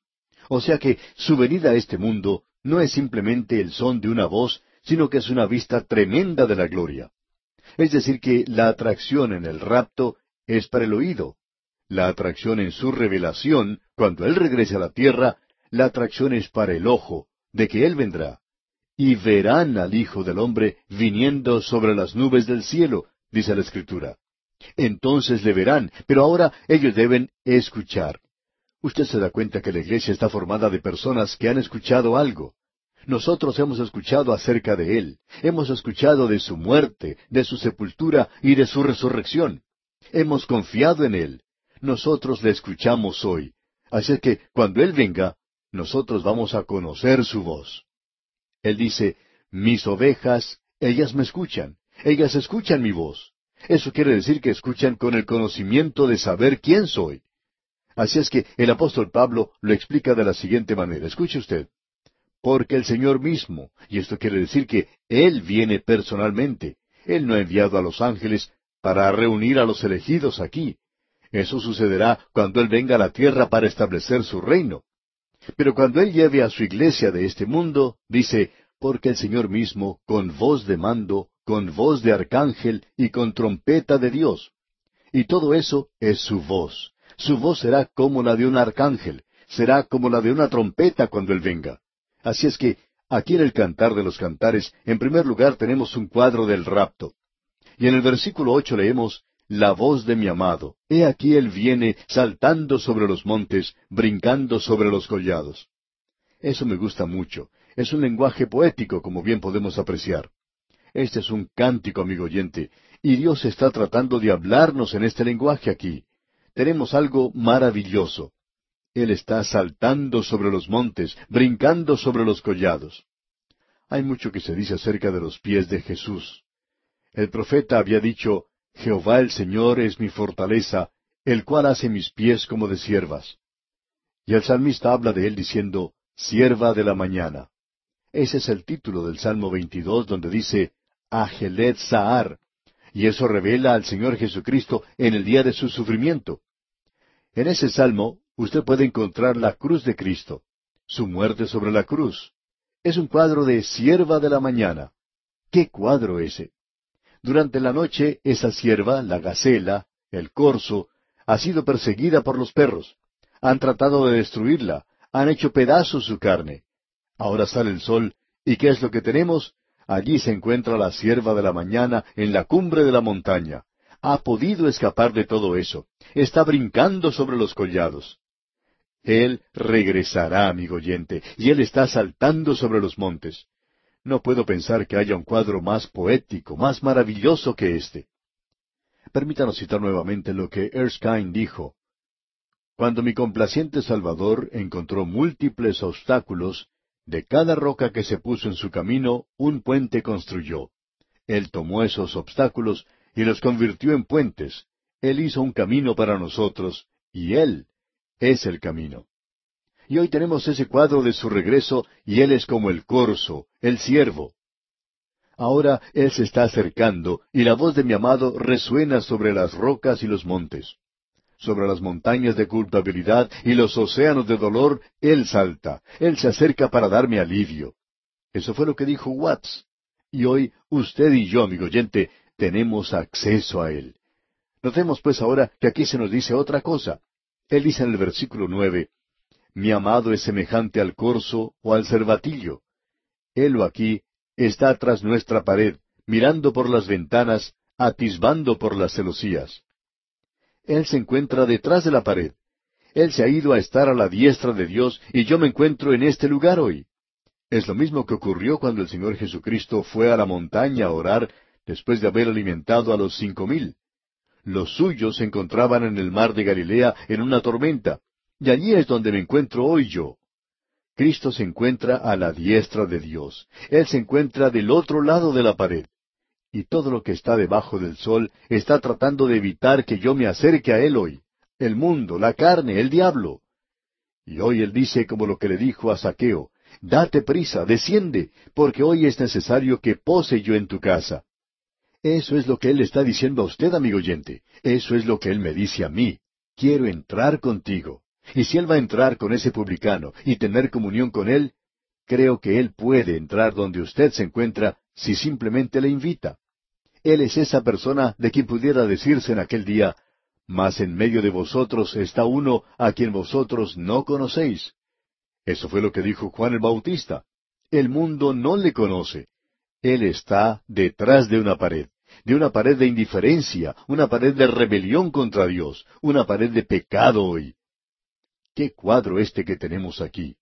O sea que su venida a este mundo no es simplemente el son de una voz, sino que es una vista tremenda de la gloria. Es decir, que la atracción en el rapto es para el oído. La atracción en su revelación, cuando Él regrese a la tierra, la atracción es para el ojo, de que Él vendrá. Y verán al Hijo del Hombre viniendo sobre las nubes del cielo, dice la Escritura. Entonces le verán, pero ahora ellos deben escuchar. Usted se da cuenta que la iglesia está formada de personas que han escuchado algo. Nosotros hemos escuchado acerca de Él, hemos escuchado de su muerte, de su sepultura y de su resurrección. Hemos confiado en Él. Nosotros le escuchamos hoy. Así que cuando Él venga, nosotros vamos a conocer su voz. Él dice, mis ovejas, ellas me escuchan, ellas escuchan mi voz. Eso quiere decir que escuchan con el conocimiento de saber quién soy. Así es que el apóstol Pablo lo explica de la siguiente manera. Escuche usted. Porque el Señor mismo, y esto quiere decir que Él viene personalmente. Él no ha enviado a los ángeles para reunir a los elegidos aquí. Eso sucederá cuando Él venga a la tierra para establecer su reino. Pero cuando Él lleve a su iglesia de este mundo, dice, porque el Señor mismo, con voz de mando, con voz de arcángel y con trompeta de Dios. Y todo eso es su voz. Su voz será como la de un arcángel, será como la de una trompeta cuando Él venga. Así es que, aquí en el Cantar de los Cantares, en primer lugar tenemos un cuadro del rapto. Y en el versículo ocho leemos, La voz de mi amado. He aquí él viene saltando sobre los montes, brincando sobre los collados. Eso me gusta mucho. Es un lenguaje poético, como bien podemos apreciar. Este es un cántico, amigo oyente, y Dios está tratando de hablarnos en este lenguaje aquí. Tenemos algo maravilloso. Él está saltando sobre los montes, brincando sobre los collados. Hay mucho que se dice acerca de los pies de Jesús. El profeta había dicho, Jehová el Señor es mi fortaleza, el cual hace mis pies como de siervas. Y el salmista habla de él diciendo, sierva de la mañana. Ese es el título del Salmo 22 donde dice, Agelet Sahar, y eso revela al Señor Jesucristo en el día de su sufrimiento. En ese salmo usted puede encontrar la cruz de Cristo, su muerte sobre la cruz. Es un cuadro de sierva de la mañana. ¿Qué cuadro ese? Durante la noche, esa sierva, la gacela, el corzo, ha sido perseguida por los perros. Han tratado de destruirla, han hecho pedazos su carne. Ahora sale el sol, ¿y qué es lo que tenemos? Allí se encuentra la sierva de la mañana en la cumbre de la montaña. Ha podido escapar de todo eso. Está brincando sobre los collados. Él regresará, amigo oyente, y Él está saltando sobre los montes. No puedo pensar que haya un cuadro más poético, más maravilloso que este. Permítanos citar nuevamente lo que Erskine dijo. Cuando mi complaciente Salvador encontró múltiples obstáculos, de cada roca que se puso en su camino, un puente construyó. Él tomó esos obstáculos y los convirtió en puentes. Él hizo un camino para nosotros, y Él es el camino. Y hoy tenemos ese cuadro de su regreso y Él es como el corzo, el siervo. Ahora Él se está acercando y la voz de mi amado resuena sobre las rocas y los montes. Sobre las montañas de culpabilidad y los océanos de dolor, Él salta, Él se acerca para darme alivio. Eso fue lo que dijo Watts. Y hoy usted y yo, amigo oyente, tenemos acceso a Él. Notemos pues ahora que aquí se nos dice otra cosa. Él dice en el versículo nueve, Mi amado es semejante al corzo o al cervatillo. Él aquí está tras nuestra pared, mirando por las ventanas, atisbando por las celosías. Él se encuentra detrás de la pared. Él se ha ido a estar a la diestra de Dios y yo me encuentro en este lugar hoy. Es lo mismo que ocurrió cuando el Señor Jesucristo fue a la montaña a orar después de haber alimentado a los cinco mil. Los suyos se encontraban en el mar de Galilea en una tormenta, y allí es donde me encuentro hoy yo. Cristo se encuentra a la diestra de Dios. Él se encuentra del otro lado de la pared. Y todo lo que está debajo del sol está tratando de evitar que yo me acerque a Él hoy. El mundo, la carne, el diablo. Y hoy Él dice como lo que le dijo a Saqueo, Date prisa, desciende, porque hoy es necesario que pose yo en tu casa. Eso es lo que Él está diciendo a usted, amigo oyente. Eso es lo que Él me dice a mí. Quiero entrar contigo. Y si Él va a entrar con ese publicano y tener comunión con Él, creo que Él puede entrar donde usted se encuentra si simplemente le invita. Él es esa persona de quien pudiera decirse en aquel día, mas en medio de vosotros está uno a quien vosotros no conocéis. Eso fue lo que dijo Juan el Bautista. El mundo no le conoce. Él está detrás de una pared, de una pared de indiferencia, una pared de rebelión contra Dios, una pared de pecado hoy. Qué cuadro este que tenemos aquí.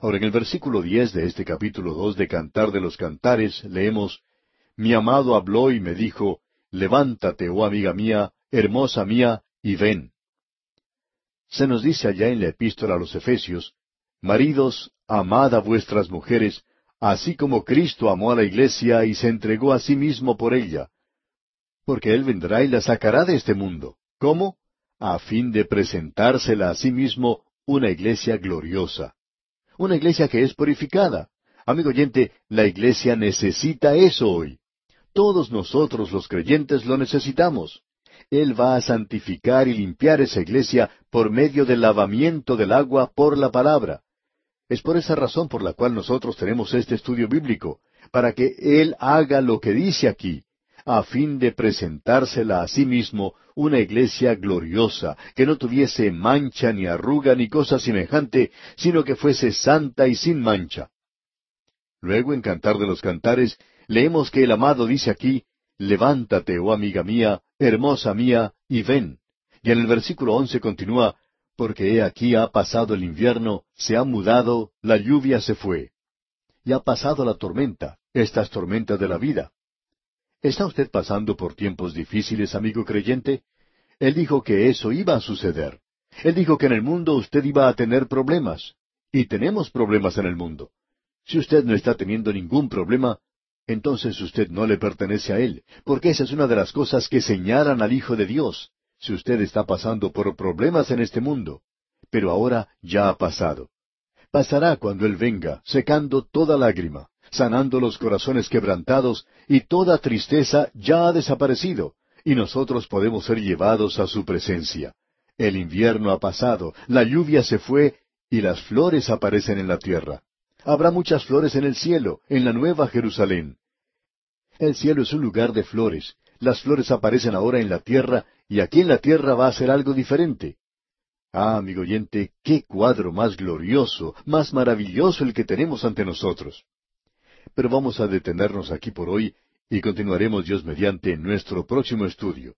Ahora, en el versículo diez de este capítulo dos de Cantar de los Cantares leemos Mi amado habló y me dijo Levántate, oh amiga mía, hermosa mía, y ven. Se nos dice allá en la epístola a los Efesios Maridos, amad a vuestras mujeres, así como Cristo amó a la iglesia y se entregó a sí mismo por ella. Porque Él vendrá y la sacará de este mundo. ¿Cómo? A fin de presentársela a sí mismo una iglesia gloriosa. Una iglesia que es purificada. Amigo oyente, la iglesia necesita eso hoy. Todos nosotros los creyentes lo necesitamos. Él va a santificar y limpiar esa iglesia por medio del lavamiento del agua por la palabra. Es por esa razón por la cual nosotros tenemos este estudio bíblico, para que Él haga lo que dice aquí, a fin de presentársela a sí mismo una iglesia gloriosa, que no tuviese mancha ni arruga ni cosa semejante, sino que fuese santa y sin mancha. Luego en Cantar de los Cantares leemos que el amado dice aquí, Levántate, oh amiga mía, hermosa mía, y ven. Y en el versículo once continúa, porque he aquí ha pasado el invierno, se ha mudado, la lluvia se fue. Y ha pasado la tormenta, estas tormentas de la vida. ¿Está usted pasando por tiempos difíciles, amigo creyente? Él dijo que eso iba a suceder. Él dijo que en el mundo usted iba a tener problemas. Y tenemos problemas en el mundo. Si usted no está teniendo ningún problema, entonces usted no le pertenece a Él, porque esa es una de las cosas que señalan al Hijo de Dios si usted está pasando por problemas en este mundo, pero ahora ya ha pasado. Pasará cuando Él venga, secando toda lágrima, sanando los corazones quebrantados, y toda tristeza ya ha desaparecido, y nosotros podemos ser llevados a su presencia. El invierno ha pasado, la lluvia se fue, y las flores aparecen en la tierra. Habrá muchas flores en el cielo, en la nueva Jerusalén. El cielo es un lugar de flores. Las flores aparecen ahora en la tierra y aquí en la tierra va a ser algo diferente. Ah, amigo oyente, qué cuadro más glorioso, más maravilloso el que tenemos ante nosotros. Pero vamos a detenernos aquí por hoy y continuaremos Dios mediante en nuestro próximo estudio.